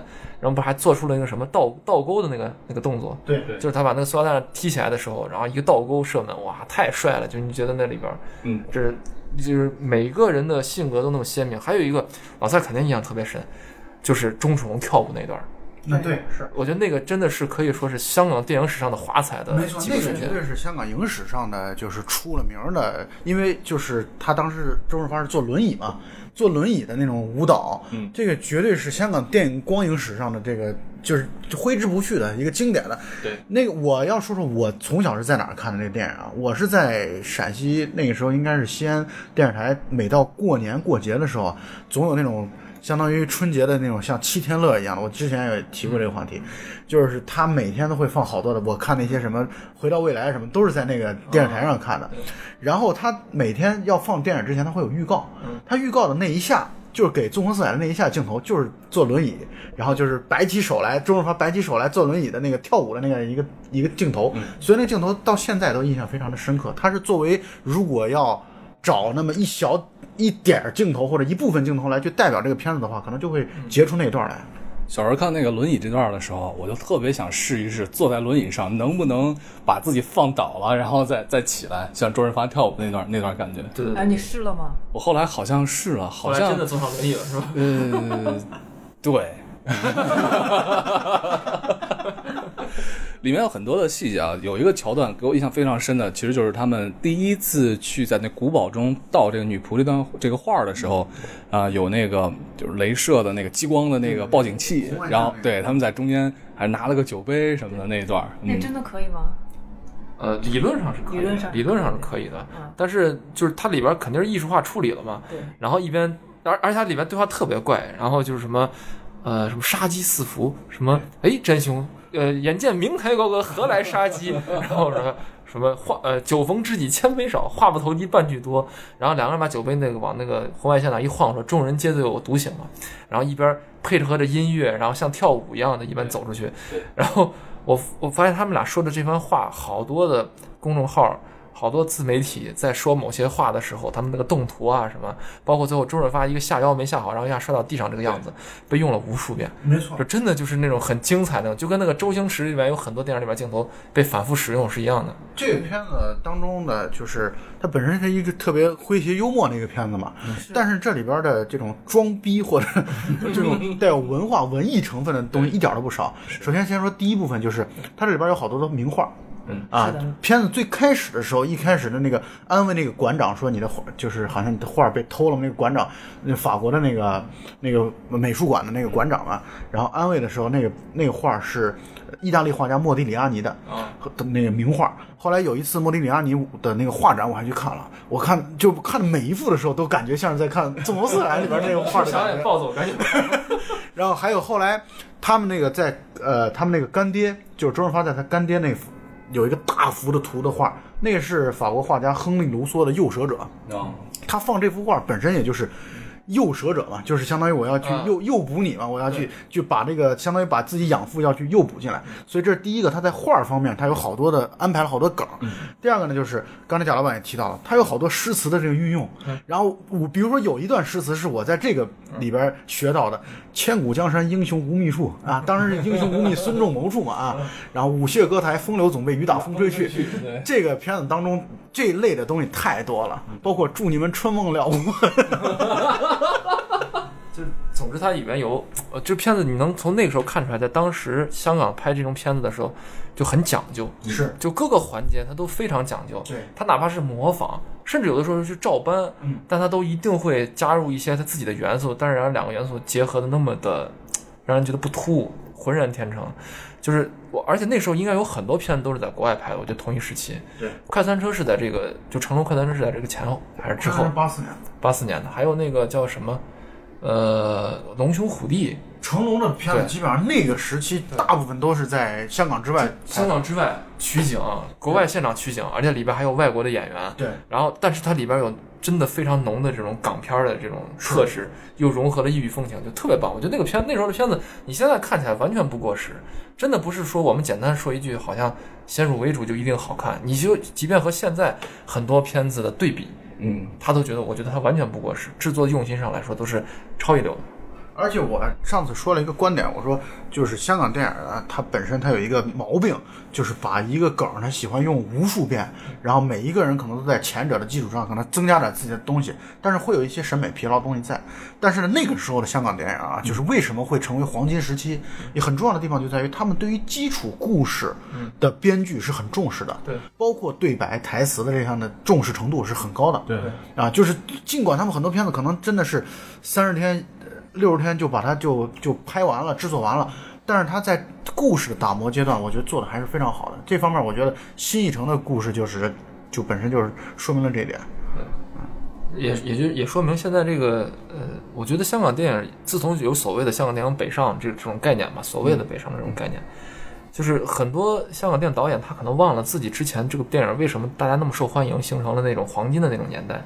然后不还做出了一个什么倒倒钩的那个那个动作？对对，就是他把那个塑料弹踢起来的时候，然后一个倒钩射门，哇，太帅了！就你觉得那里边，嗯，这是就是每个人的性格都那么鲜明。还有一个老蔡肯定印象特别深，就是钟楚红跳舞那段。那对是，我觉得那个真的是可以说是香港电影史上的华彩的，没错，那个绝对是香港影史上的就是出了名的，因为就是他当时周润发是坐轮椅嘛，坐轮椅的那种舞蹈，嗯，这个绝对是香港电影光影史上的这个就是挥之不去的一个经典的。对，那个我要说说我从小是在哪儿看的那个电影啊？我是在陕西，那个时候应该是西安电视台，每到过年过节的时候，总有那种。相当于春节的那种像七天乐一样的，我之前也提过这个话题，就是他每天都会放好多的。我看那些什么《回到未来》什么，都是在那个电视台上看的。然后他每天要放电影之前，他会有预告。他预告的那一下，就是给纵横四海的那一下镜头，就是坐轮椅，然后就是摆起手来，周润发摆起手来坐轮椅的那个跳舞的那个一个一个镜头。所以那镜头到现在都印象非常的深刻。他是作为如果要找那么一小。一点儿镜头或者一部分镜头来去代表这个片子的话，可能就会截出那段来。小时候看那个轮椅这段的时候，我就特别想试一试坐在轮椅上能不能把自己放倒了，然后再再起来，像周润发跳舞那段那段感觉。对对哎，你试了吗？我后来好像试了，好像真的坐上轮椅了是吧？嗯，对，里面有很多的细节啊，有一个桥段给我印象非常深的，其实就是他们第一次去在那古堡中盗这个女仆这段这个画的时候，啊、有那个就是镭射的那个激光的那个报警器，然后对。他们在中间还拿了个酒杯什么的那一段那真的可以吗？呃，理论上是可以的，理论上。理论上是可以的，嗯。但是就是它里边肯定是艺术化处理了嘛，对，然后一边，而而且它里边对话特别怪，然后就是什么，呃，什么杀机四伏，什么，哎，真凶，呃，眼见明台高阁，何来杀机？然后什么什么话，呃，酒逢知己千杯少，话不投机半句多。然后两个人把酒杯那个往那个红外线那一晃，说众人皆醉我独醒嘛。然后一边配合着音乐，然后像跳舞一样的，一般走出去。然后我我发现他们俩说的这番话，好多的公众号。好多自媒体在说某些话的时候，他们那个动图啊什么，包括最后周润发一个下腰没下好，然后一下摔到地上这个样子，被用了无数遍。没错就真的就是那种很精彩的，就跟那个周星驰里面有很多电影里面镜头被反复使用是一样的。这个片子当中的就是它本身是一个特别诙谐幽默的一个片子嘛，但是这里边的这种装逼或者 这种带有文化文艺成分的东西一点都不少。首先先说第一部分，就是它这里边有好多的名画。啊，片子最开始的时候，一开始的那个安慰那个馆长说你的画就是好像你的画被偷了，那个馆长，那法国的那个那个美术馆的那个馆长嘛，然后安慰的时候，那个那个画是意大利画家莫迪里阿尼的啊的那个名画。后来有一次莫迪里阿尼的那个画展，我还去看了，我看就看每一幅的时候，都感觉像是在看《纵横四海》里边那个画的感觉。暴走，赶紧。然后还有后来他们那个在呃，他们那个干爹，就是周润发在他干爹那幅有一个大幅的图的画，那是法国画家亨利·卢梭的《诱蛇者》。啊，他放这幅画本身也就是诱蛇者嘛，就是相当于我要去啊诱诱捕你嘛，我要去去把这个相当于把自己养父要去诱捕进来，所以这是第一个，他在画方面他有好多的安排了好多梗。第二个呢，就是刚才贾老板也提到了，他有好多诗词的这个运用。然后我比如说有一段诗词是我在这个里边学到的：“千古江山英雄无觅处啊，当然是英雄无觅孙仲谋处嘛啊。”然后舞榭歌台风流总被雨打风吹去。这个片子当中这一类的东西太多了，包括祝你们春梦了无。就是，总之它里面有，呃，这片子你能从那个时候看出来，在当时香港拍这种片子的时候就很讲究，是就各个环节它都非常讲究。对，它哪怕是模仿，甚至有的时候是照搬，嗯，但它都一定会加入一些它自己的元素，但是让两个元素结合的那么的让人觉得不突兀，浑然天成。就是我，而且那时候应该有很多片子都是在国外拍的，我觉得同一时期。对，快餐车是在这个，就成龙快餐车是在这个前后还是之后？八四年的，八四年的，还有那个叫什么，呃，龙兄虎弟，成龙的片子基本上那个时期大部分都是在香港之外。香港之外取景，国外现场取景，而且里边还有外国的演员。对，然后，但是它里边有真的非常浓的这种港片的这种特质，又融合了异域风情，就特别棒。我觉得那个片那时候的片子，你现在看起来完全不过时，真的不是说我们简单说一句好像先入为主就一定好看。你就即便和现在很多片子的对比，嗯，他都觉得，我觉得他完全不过时，制作用心上来说都是超一流的。而且我上次说了一个观点，我说就是香港电影啊，它本身它有一个毛病，就是把一个梗它喜欢用无数遍，然后每一个人可能都在前者的基础上可能增加点自己的东西，但是会有一些审美疲劳的东西在。但是呢，那个时候的香港电影啊，就是为什么会成为黄金时期，也很重要的地方就在于他们对于基础故事的编剧是很重视的，对，包括对白、台词的这项的重视程度是很高的，对，啊，就是尽管他们很多片子可能真的是三十天、六十天就把它就就拍完了、制作完了，但是他在故事的打磨阶段，我觉得做的还是非常好的。这方面，我觉得新艺城的故事就是就本身就是说明了这一点。也也就也说明现在这个呃，我觉得香港电影自从有所谓的香港电影北上这这种概念嘛，所谓的北上这种概念，就是很多香港电影导演他可能忘了自己之前这个电影为什么大家那么受欢迎，形成了那种黄金的那种年代。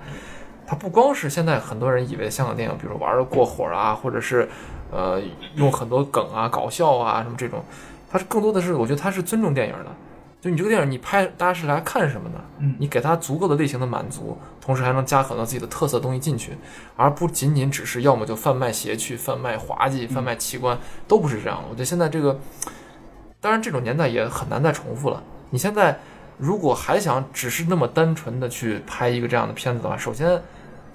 它不光是现在很多人以为香港电影，比如玩的过火啊，或者是呃用很多梗啊、搞笑啊什么这种，它是更多的是我觉得它是尊重电影的。就你这个电影，你拍大家是来看什么的？嗯你给他足够的类型的满足，同时还能加很多自己的特色东西进去，而不仅仅只是要么就贩卖邪趣、贩卖滑稽、贩卖奇观，都不是这样。我觉得现在这个，当然这种年代也很难再重复了。你现在如果还想只是那么单纯的去拍一个这样的片子的话，首先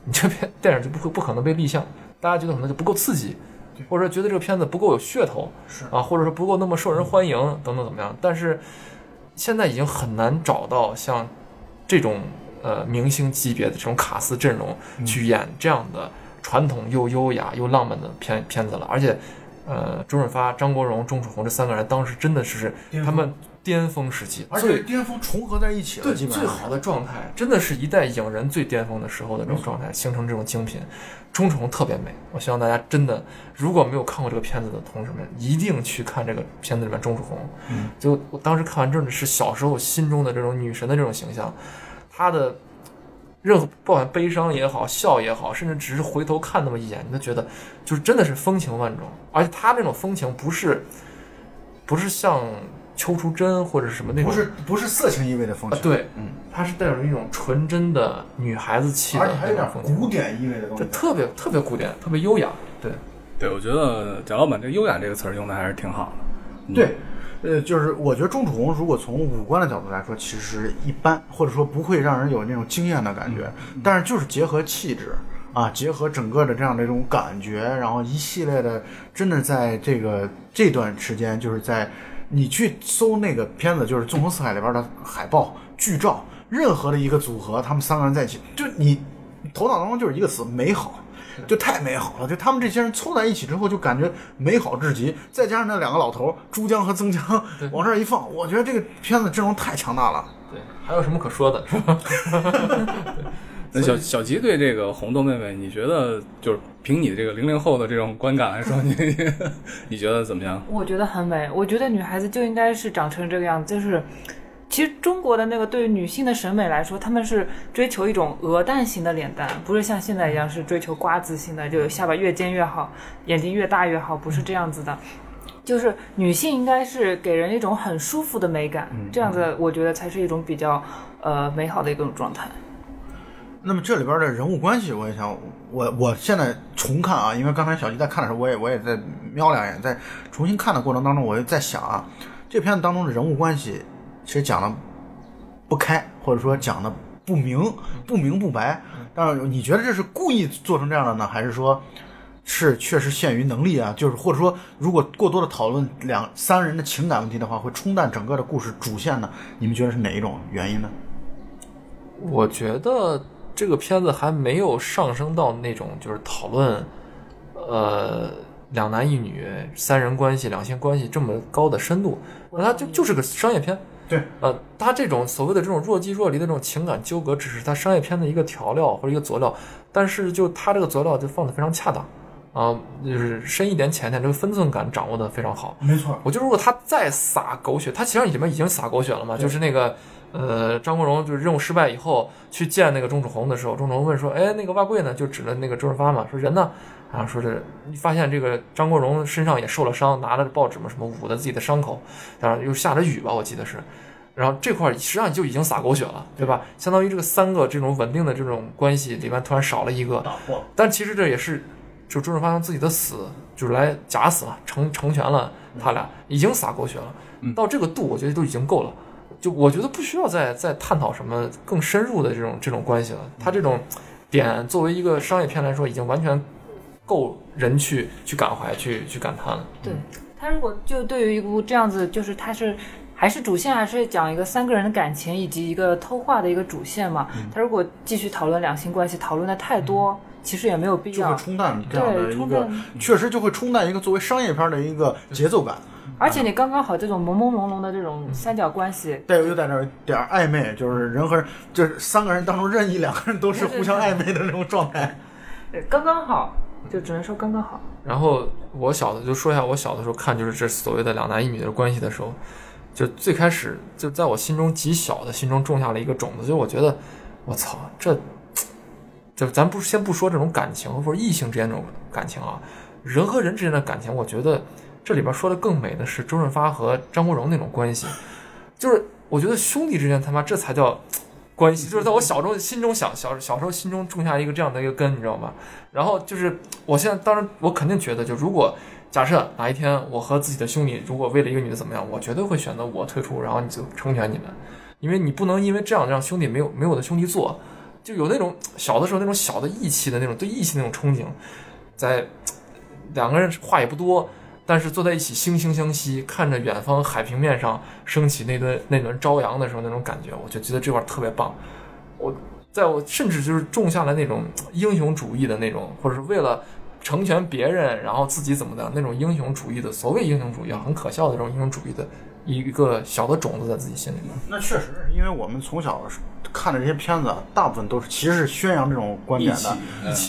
你这片电影就不会不可能被立项，大家觉得可能就不够刺激，或者说觉得这个片子不够有噱头，是啊，或者说不够那么受人欢迎等等怎么样？但是现在已经很难找到像这种呃明星级别的这种卡司阵容去演这样的传统又优雅又浪漫的片片子了，而且呃周润发、张国荣、钟楚红这三个人当时真的是他们巅峰时期，而且巅峰重合在一起了，对最好的状态，真的是一代影人最巅峰的时候的这种状态，形成这种精品。钟楚红特别美，我希望大家真的如果没有看过这个片子的同志们，一定去看这个片子里面钟楚红。嗯，就我当时看完真的是小时候心中的这种女神的这种形象，她的任何不管悲伤也好，笑也好，甚至只是回头看那么一眼，你都觉得就是真的是风情万种。而且她那种风情不是不是像邱淑贞或者是什么那种不是不是色情意味的风情，，啊对，嗯，它是带有一种纯真的女孩子气的而且还有点风，古典意味的东这西。特别特别古典，特别优雅。对，对，我觉得贾老板这“优雅”这个词儿用的还是挺好的。嗯对，呃，就是我觉得钟楚红如果从五官的角度来说，其实一般，或者说不会让人有那种惊艳的感觉，但是就是结合气质啊，结合整个的这样的一种感觉，然后一系列的，真的在这个这段时间，就是在你去搜那个片子，就是《纵横四海》里边的海报、剧照，任何的一个组合，他们三个人在一起，就你头脑当中就是一个词：美好。就太美好了，就他们这些人凑在一起之后，就感觉美好至极。再加上那两个老头儿珠江和曾江往这儿一放，我觉得这个片子阵容太强大了。对，还有什么可说的？是吧？那小小吉对这个红豆妹妹，你觉得就是凭你这个零零后的这种观感来说，你 你觉得怎么样？我觉得很美。我觉得女孩子就应该是长成这个样子，就是。其实中国的那个对于女性的审美来说，他们是追求一种鹅蛋型的脸蛋，不是像现在一样是追求瓜子型的，就下巴越尖越好，眼睛越大越好，不是这样子的。就是女性应该是给人一种很舒服的美感，这样子我觉得才是一种比较呃美好的一种状态。那么这里边的人物关系，我也想，我我现在重看啊，因为刚才小吉在看的时候，我也我也在瞄两眼，在重新看的过程当中，我就在想啊，这片子当中的人物关系其实讲的不开，或者说讲的不明不明不白。但是你觉得这是故意做成这样的呢，还是说是确实限于能力啊？就是或者说，如果过多的讨论两三人的情感问题的话，会冲淡整个的故事主线呢？你们觉得是哪一种原因呢？我觉得这个片子还没有上升到那种就是讨论，呃，两男一女三人关系、两性关系这么高的深度，那它就就是个商业片。对，呃，它这种所谓的这种若即若离的这种情感纠葛，只是它商业片的一个调料或者一个佐料，但是就它这个佐料就放的非常恰当，啊、就是深一点浅一点，这个分寸感掌握的非常好。没错，我觉得如果他再撒狗血，他其实里面已经撒狗血了嘛，就是那个呃张国荣就是任务失败以后去见那个钟楚红的时候，钟楚红问说，哎，那个瓦贵呢？就指着那个周润发嘛，说人呢？然后说这发现这个张国荣身上也受了伤，拿着报纸嘛什么捂的自己的伤口，然后又下着雨吧，我记得是。然后这块儿实际上就已经撒狗血了，对吧？相当于这个三个这种稳定的这种关系里面突然少了一个，但其实这也是，就周润发用自己的死，就是来假死嘛，成成全了他俩，已经撒狗血了。到这个度，我觉得都已经够了。就我觉得不需要再再探讨什么更深入的这种这种关系了。他这种点作为一个商业片来说，已经完全够人去去感怀、去去感叹了。对他如果就对于一部这样子，就是他是还是主线，还是讲一个三个人的感情以及一个偷画的一个主线嘛。他如果继续讨论两性关系，讨论的太多，其实也没有必要。就会冲淡这样的一个，确实就会冲淡一个作为商业片的一个节奏感，而且你刚刚好这种朦朦胧胧的这种三角关系，带有有点儿点儿暧昧，就是人和人，就是三个人当中任意两个人都是互相暧昧的那种状态。对刚刚好，就只能说刚刚好。然后我小的就说一下，我小的时候看就是这所谓的两男一女的关系的时候，就最开始就在我心中极小的心中种下了一个种子，就我觉得，我操，这，就咱不先不说这种感情或者异性之间这种感情啊，人和人之间的感情，我觉得这里边说的更美的是周润发和张国荣那种关系，就是我觉得兄弟之间他妈这才叫关系，就是在我小中心中想小小时候心中种下一个这样的一个根，你知道吗？然后就是我现在当然我肯定觉得，就如果假设哪一天我和自己的兄弟如果为了一个女的怎么样，我绝对会选择我退出，然后你就成全你们，因为你不能因为这样让兄弟没有没有的兄弟做，就有那种小的时候那种小的义气的那种对义气那种憧憬，在两个人话也不多。但是坐在一起惺惺相惜，看着远方海平面上升起那轮那轮朝阳的时候，那种感觉，我就觉得这块特别棒。我在我甚至就是种下了那种英雄主义的那种，或者是为了成全别人，然后自己怎么的那种英雄主义的所谓英雄主义啊，很可笑的这种英雄主义的一个小的种子在自己心里面。那确实，因为我们从小看的这些片子，大部分都是其实是宣扬这种观点的，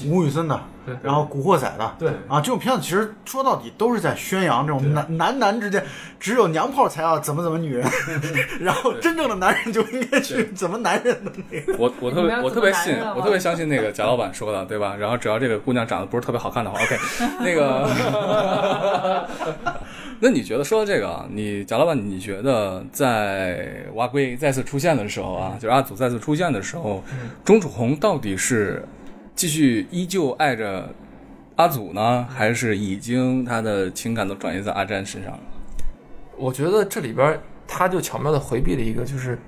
吴宇森的。然后《古惑仔》的，对。啊，这种片子其实说到底都是在宣扬这种男男男之间只有娘炮才要怎么怎么女人，然后真正的男人就应该去怎么男人的那个。我我特别我特别信我特别相信那个贾老板说的，对吧？然后只要这个姑娘长得不是特别好看的话，OK，那个，那你觉得说到这个啊，你贾老板，你觉得在蛙龟再次出现的时候啊，就是阿祖再次出现的时候，钟楚红到底是？继续依旧爱着阿祖呢，还是已经他的情感都转移在阿詹身上了？我觉得这里边他就巧妙的回避了一个，就是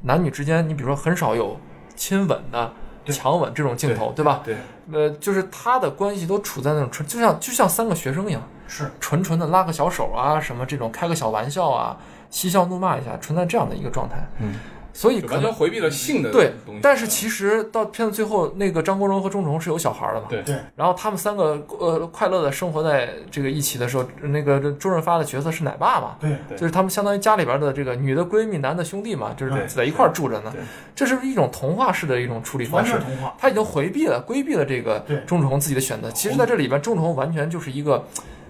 男女之间，你比如说很少有亲吻的、强吻这种镜头，对吧？对，呃，就是他的关系都处在那种纯，就像就像三个学生一样，是纯纯的拉个小手啊，什么这种开个小玩笑啊，嬉笑怒骂一下，存在这样的一个状态。嗯。所以完全回避了性的对，但是其实到片子最后，那个张国荣和钟楚红是有小孩的嘛？对对。然后他们三个呃快乐的生活在这个一起的时候，那个周润发的角色是奶爸嘛？对，就是他们相当于家里边的这个女的闺蜜，男的兄弟嘛，就是在一块住着呢。这是一种童话式的一种处理方式。童话。他已经回避了、规避了这个钟楚红自己的选择。其实在这里边，钟楚红完全就是一个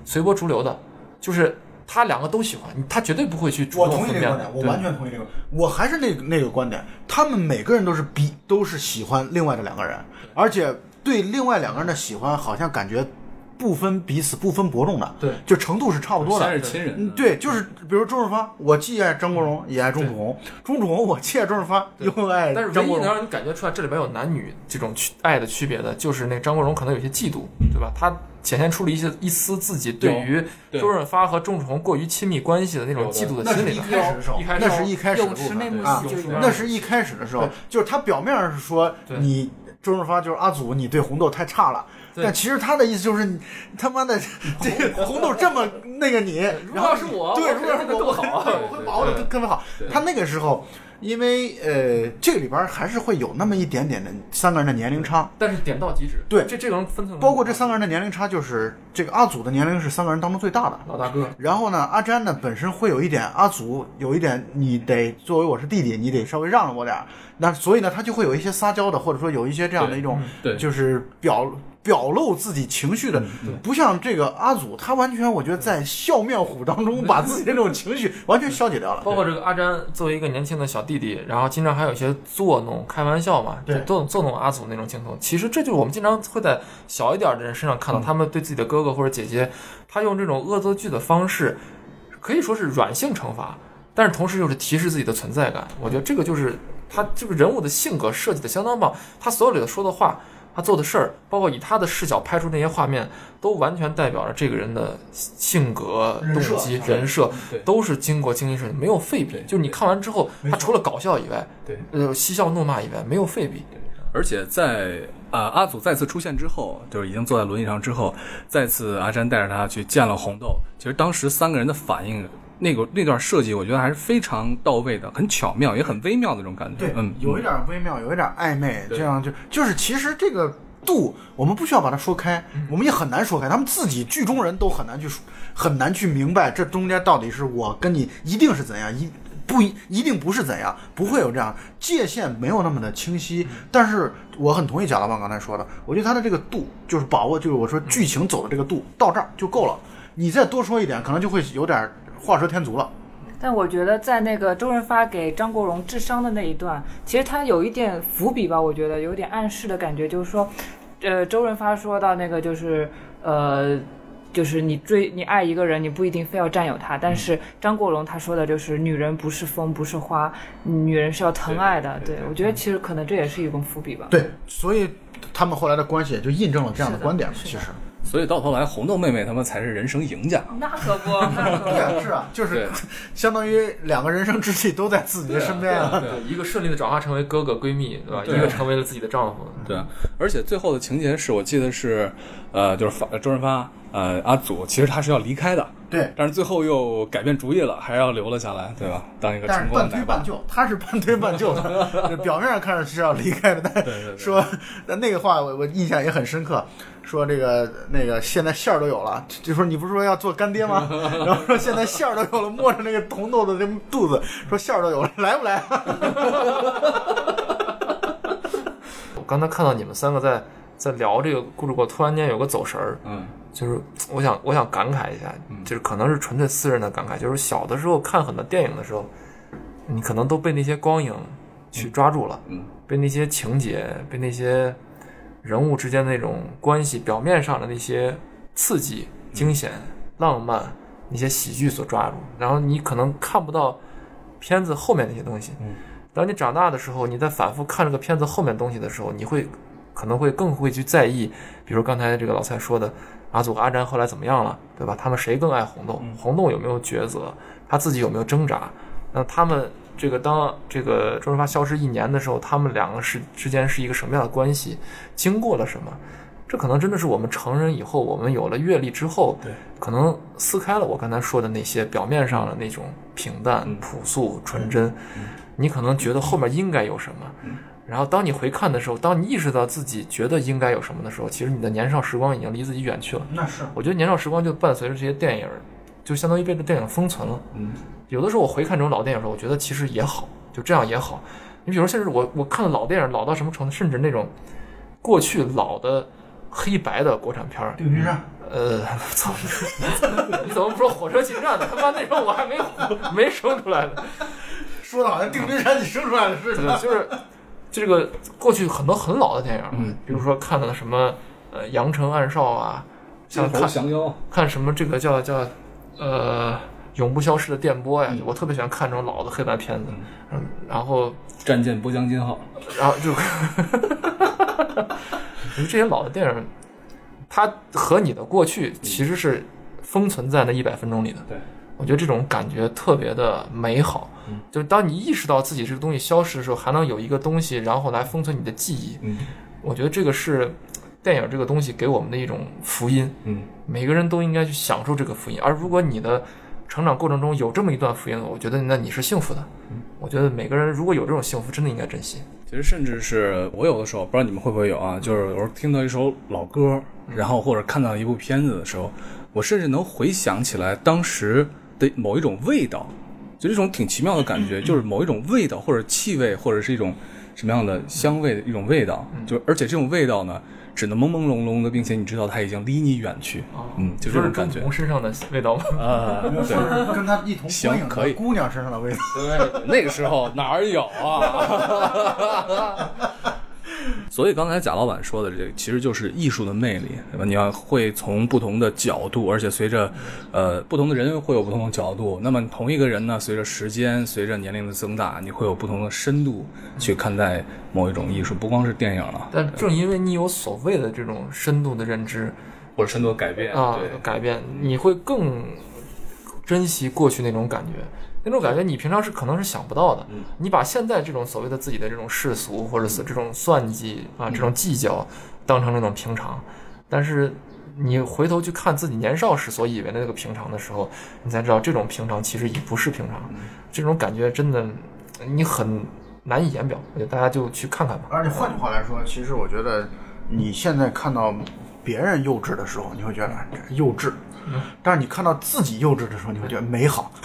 随波逐流的，就是。他两个都喜欢，他绝对不会去我同意这个观点，我完全同意这个。我还是那那个观点，他们每个人都是比都是喜欢另外的两个人，而且对另外两个人的喜欢好像感觉不分彼此、不分伯仲的，对，就程度是差不多的。是亲人，对，就是比如周润发，我既爱张国荣，也爱钟楚红；钟楚红，我既爱周润发，又爱但是唯一能让你感觉出来这里边有男女这种区爱的区别的，就是那张国荣可能有些嫉妒，对吧？他。显现出了一些一丝自己对于周润发和钟楚红过于亲密关系的那种嫉妒的心理。那是一开始的时候，那是一开始的啊，那是一开始的时候，就是他表面上是说你周润发就是阿祖，你对红豆太差了，但其实他的意思就是你他妈的 这个红豆这么那个你，然后是我，对，如果是我，我会保的特别好。他那个时候。因为呃，这里边还是会有那么一点点的三个人的年龄差，但是点到即止。对，这这个分层，包括这三个人的年龄差，就是这个阿祖的年龄是三个人当中最大的老大哥。然后呢，阿詹呢本身会有一点，阿祖有一点，你得作为我是弟弟，你得稍微让着我点儿。那所以呢，他就会有一些撒娇的，或者说有一些这样的一种，对，就是表。表露自己情绪的，不像这个阿祖，他完全我觉得在笑面虎当中把自己这种情绪 完全消解掉了。包括这个阿詹作为一个年轻的小弟弟，然后经常还有一些作弄、开玩笑嘛，对，作作弄阿祖那种镜头。其实这就是我们经常会在小一点的人身上看到，他们对自己的哥哥或者姐姐，他用这种恶作剧的方式，可以说是软性惩罚，但是同时又是提示自己的存在感。我觉得这个就是他这个人物的性格设计的相当棒，他所有里头说的话。他做的事儿，包括以他的视角拍出那些画面，都完全代表着这个人的性格、动机、人设，都是经过精心设计，没有废笔。就是你看完之后，他除了搞笑以外，对，呃，嬉笑怒骂以外，没有废笔。而且在啊阿祖再次出现之后，就是已经坐在轮椅上之后，再次阿詹带着他去见了红豆。其实当时三个人的反应。那个那段设计，我觉得还是非常到位的，很巧妙，也很微妙的那种感觉。对，嗯，有一点微妙，有一点暧昧，这样就就是其实这个度，我们不需要把它说开，我们也很难说开。他们自己剧中人都很难去很难去明白这中间到底是我跟你一定是怎样，一不一一定不是怎样，不会有这样界限没有那么的清晰。但是我很同意贾老板刚才说的，我觉得他的这个度就是把握，就是我说剧情走的这个度到这儿就够了，你再多说一点，可能就会有点。画蛇添足了，但我觉得在那个周润发给张国荣治伤的那一段，其实他有一点伏笔吧，我觉得有点暗示的感觉，就是说，呃，周润发说到那个就是呃，就是你追你爱一个人，你不一定非要占有他。但是张国荣他说的就是，女人不是风，不是花，女人是要疼爱的。对我觉得其实可能这也是一种伏笔吧。对，所以他们后来的关系也就印证了这样的观点嘛。其实，所以到头来，红豆妹妹他们才是人生赢家。那可不，那可 对啊，是啊，就是 相当于两个人生之气都在自己的身边啊。对，一个顺利的转化成为哥哥闺蜜，对吧？一个成为了自己的丈夫。对，而且最后的情节是我记得是，呃，就是发周润发，呃，阿祖，其实他是要离开的。对，但是最后又改变主意了，还是要留了下来，对吧？当一个半成功的奶爸。推半就，他是半推半就的，表面上看着是要离开的，但对对说那那个话我我印象也很深刻，说这个那个现在馅儿都有了，就说你不是说要做干爹吗？然后说现在馅儿都有了，摸着那个红豆的这肚子，说馅儿都有了，来不来？我 刚才看到你们三个在在聊这个故事过，突然间有个走神儿，嗯就是我想我想感慨一下，就是可能是纯粹私人的感慨，就是小的时候看很多电影的时候，你可能都被那些光影去抓住了，嗯被那些情节，被那些人物之间的那种关系，表面上的那些刺激、惊险、浪漫、那些喜剧所抓住，然后你可能看不到片子后面那些东西。嗯，当你长大的时候，你在反复看这个片子后面东西的时候，你会可能会更会去在意，比如刚才这个老蔡说的，阿祖和阿詹后来怎么样了，对吧？他们谁更爱红豆？红豆有没有抉择？他自己有没有挣扎？那他们这个当这个周润发消失一年的时候，他们两个是之间是一个什么样的关系？经过了什么？这可能真的是我们成人以后，我们有了阅历之后，对，可能撕开了我刚才说的那些表面上的那种平淡、朴素、纯真，你可能觉得后面应该有什么。然后当你回看的时候，当你意识到自己觉得应该有什么的时候，其实你的年少时光已经离自己远去了。那是我觉得年少时光就伴随着这些电影儿，就相当于被这电影封存了。嗯，有的时候我回看这种老电影的时候，我觉得其实也好，就这样也好。你比如说，甚至我我看的老电影老到什么程度，甚至那种过去老的黑白的国产片儿，定军山，呃，操！你怎么不说火车进站呢？他妈那时候我还没没生出来呢。说的好像定军山你生出来的似对，的。就是这个过去很多很老的电影，嗯，比如说看的什么呃《阳城暗哨》啊，像看降妖，看什么这个叫叫呃永不消逝的电波呀，我特别喜欢看这种老的黑白片子，嗯，然后战舰波江金号，然后就，这些老的电影，它和你的过去其实是封存在那一百分钟里的。对，我觉得这种感觉特别的美好。嗯就是当你意识到自己这个东西消失的时候，还能有一个东西，然后来封存你的记忆。嗯我觉得这个是电影这个东西给我们的一种福音。嗯，每个人都应该去享受这个福音。而如果你的成长过程中有这么一段福音，我觉得那你是幸福的。我觉得每个人如果有这种幸福，真的应该珍惜。其实甚至是我有的时候，不知道你们会不会有啊，就是有时候听到一首老歌，然后或者看到一部片子的时候，我甚至能回想起来当时的某一种味道，就这种挺奇妙的感觉，就是某一种味道或者气味，或者是一种什么样的香味的一种味道，就而且这种味道呢，只能朦朦胧胧的，并且你知道他已经离你远去，嗯，就这种感觉从身上的味道吗？啊，对。跟他一同行观影可以的姑娘身上的味道。对，那个时候哪儿有啊？所以刚才贾老板说的这个，其实就是艺术的魅力，对吧？你要会从不同的角度，而且随着，呃，不同的人会有不同的角度。那么同一个人呢，随着时间、随着年龄的增大，你会有不同的深度去看待某一种艺术，不光是电影了，但正因为你有所谓的这种深度的认知或者深度的改变。啊对，改变，你会更珍惜过去那种感觉。那种感觉你平常是可能是想不到的。你把现在这种所谓的自己的这种世俗或者是这种算计啊、这种计较当成那种平常，但是你回头去看自己年少时所以为的那个平常的时候，你才知道这种平常其实已不是平常。这种感觉真的你很难以言表。我觉得大家就去看看吧。而且换句话来说，其实我觉得你现在看到别人幼稚的时候，你会觉得幼稚；但是你看到自己幼稚的时候，你会觉得美好。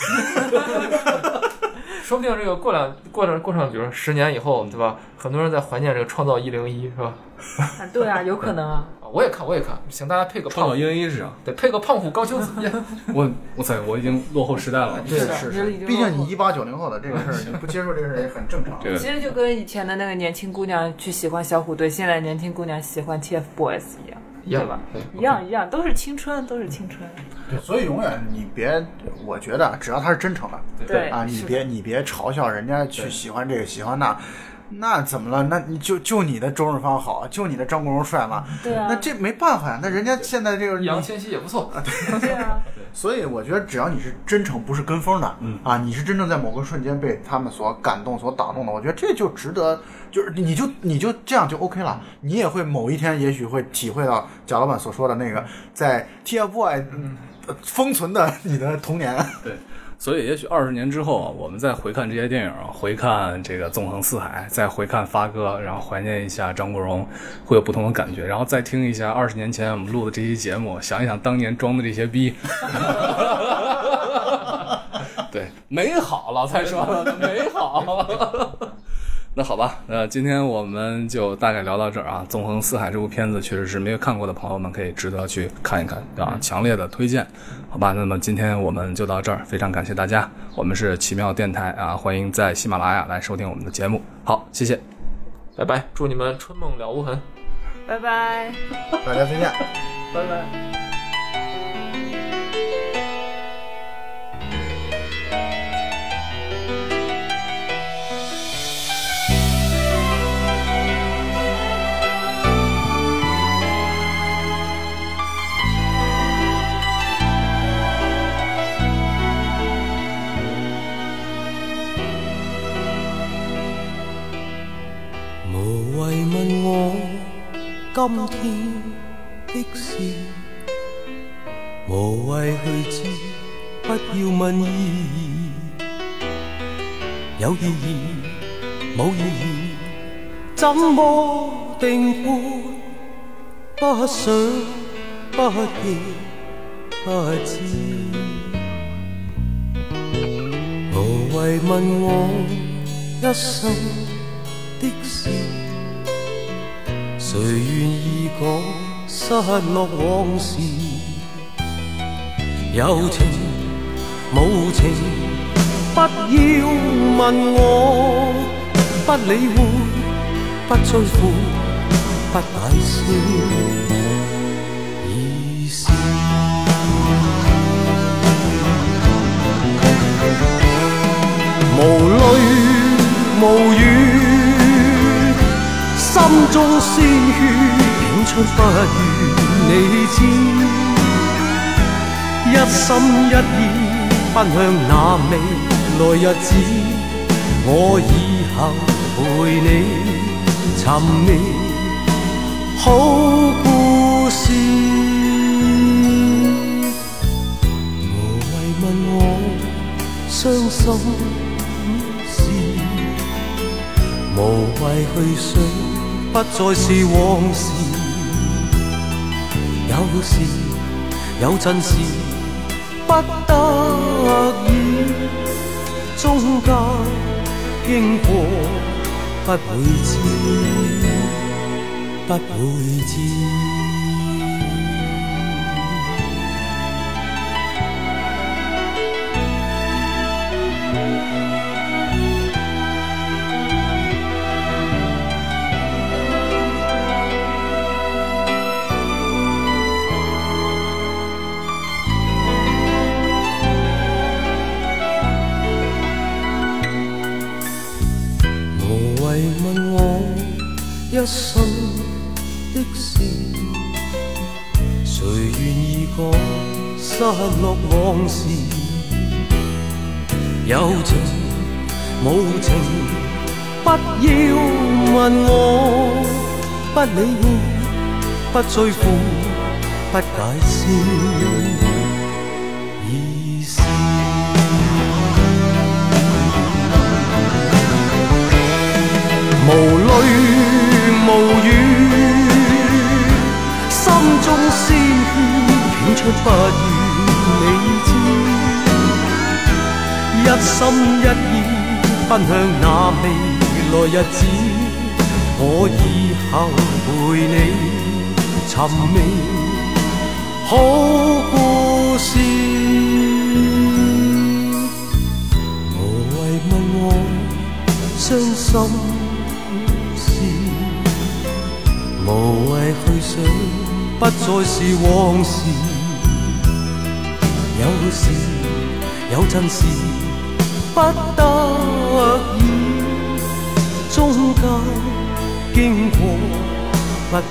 说不定这个过两过了过上，比如说十年以后，对吧？很多人在怀念这个《创造一零一》，是吧？啊 对啊，有可能啊。啊我也看，我也看，行大家配个创造一零一是啊，对，配个胖虎高秋子。耶我我操，我已经落后时代了。对的是是毕竟你一八九零后的这个事儿，你不接受这个事儿也很正常。这个其实就跟以前的那个年轻姑娘去喜欢小虎队，现在年轻姑娘喜欢 TFBOYS 一样。一样对吧？一样一样，都是青春，都是青春。对，所以永远你别，我觉得只要他是真诚的，对啊，你别你别嘲笑人家去喜欢这个喜欢那，那怎么了？那你就就你的周润发好，就你的张国荣帅吗？对啊那这没办法呀，那人家现在这个易烊千玺也不错，对啊，所以我觉得，只要你是真诚，不是跟风的，嗯啊，你是真正在某个瞬间被他们所感动、所打动的，我觉得这就值得，就是你就你就这样就 OK 了。你也会某一天，也许会体会到贾老板所说的那个在 TFBOY 嗯呃封存的你的童年。对，所以也许二十年之后啊，我们再回看这些电影，回看这个《纵横四海》，再回看发哥，然后怀念一下张国荣，会有不同的感觉。然后再听一下二十年前我们录的这期节目，想一想当年装的这些逼。对，美好，老蔡说的美好。那好吧，那今天我们就大概聊到这儿啊。《纵横四海》这部片子确实是没有看过的朋友们可以值得去看一看啊，强烈的推荐。好吧，那么今天我们就到这儿，非常感谢大家。我们是奇妙电台啊，欢迎在喜马拉雅来收听我们的节目。好，谢谢。拜拜，祝你们春梦了无痕。拜拜，大家再见。拜拜。今天的事，無謂去知，不要問意義。有意義冇意義，怎麼定判？不想不記不知。無謂問我一生的事，谁願意講失落往事？有情無情，不要問我，不理會，不追悔，不解釋，已是。無淚無語，心中鮮血涌出不愿你知，一心一意奔向那未來日子，我以後陪你尋覓好故事。無謂問我傷心。無謂去想，不再是往事。有时有阵时不得已，中间经过不会知，不会知。一生的事，誰願意講失落往事？有情無情，不要問我，不理会，不追悔，不解释，已是。出不願你知，一心一意奔向那未来日子，我以后陪你寻觅好故事。无谓问我伤心事，无谓去想，不再是往事。有时有阵时不得已，终究经过不会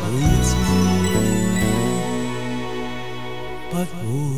知，不会。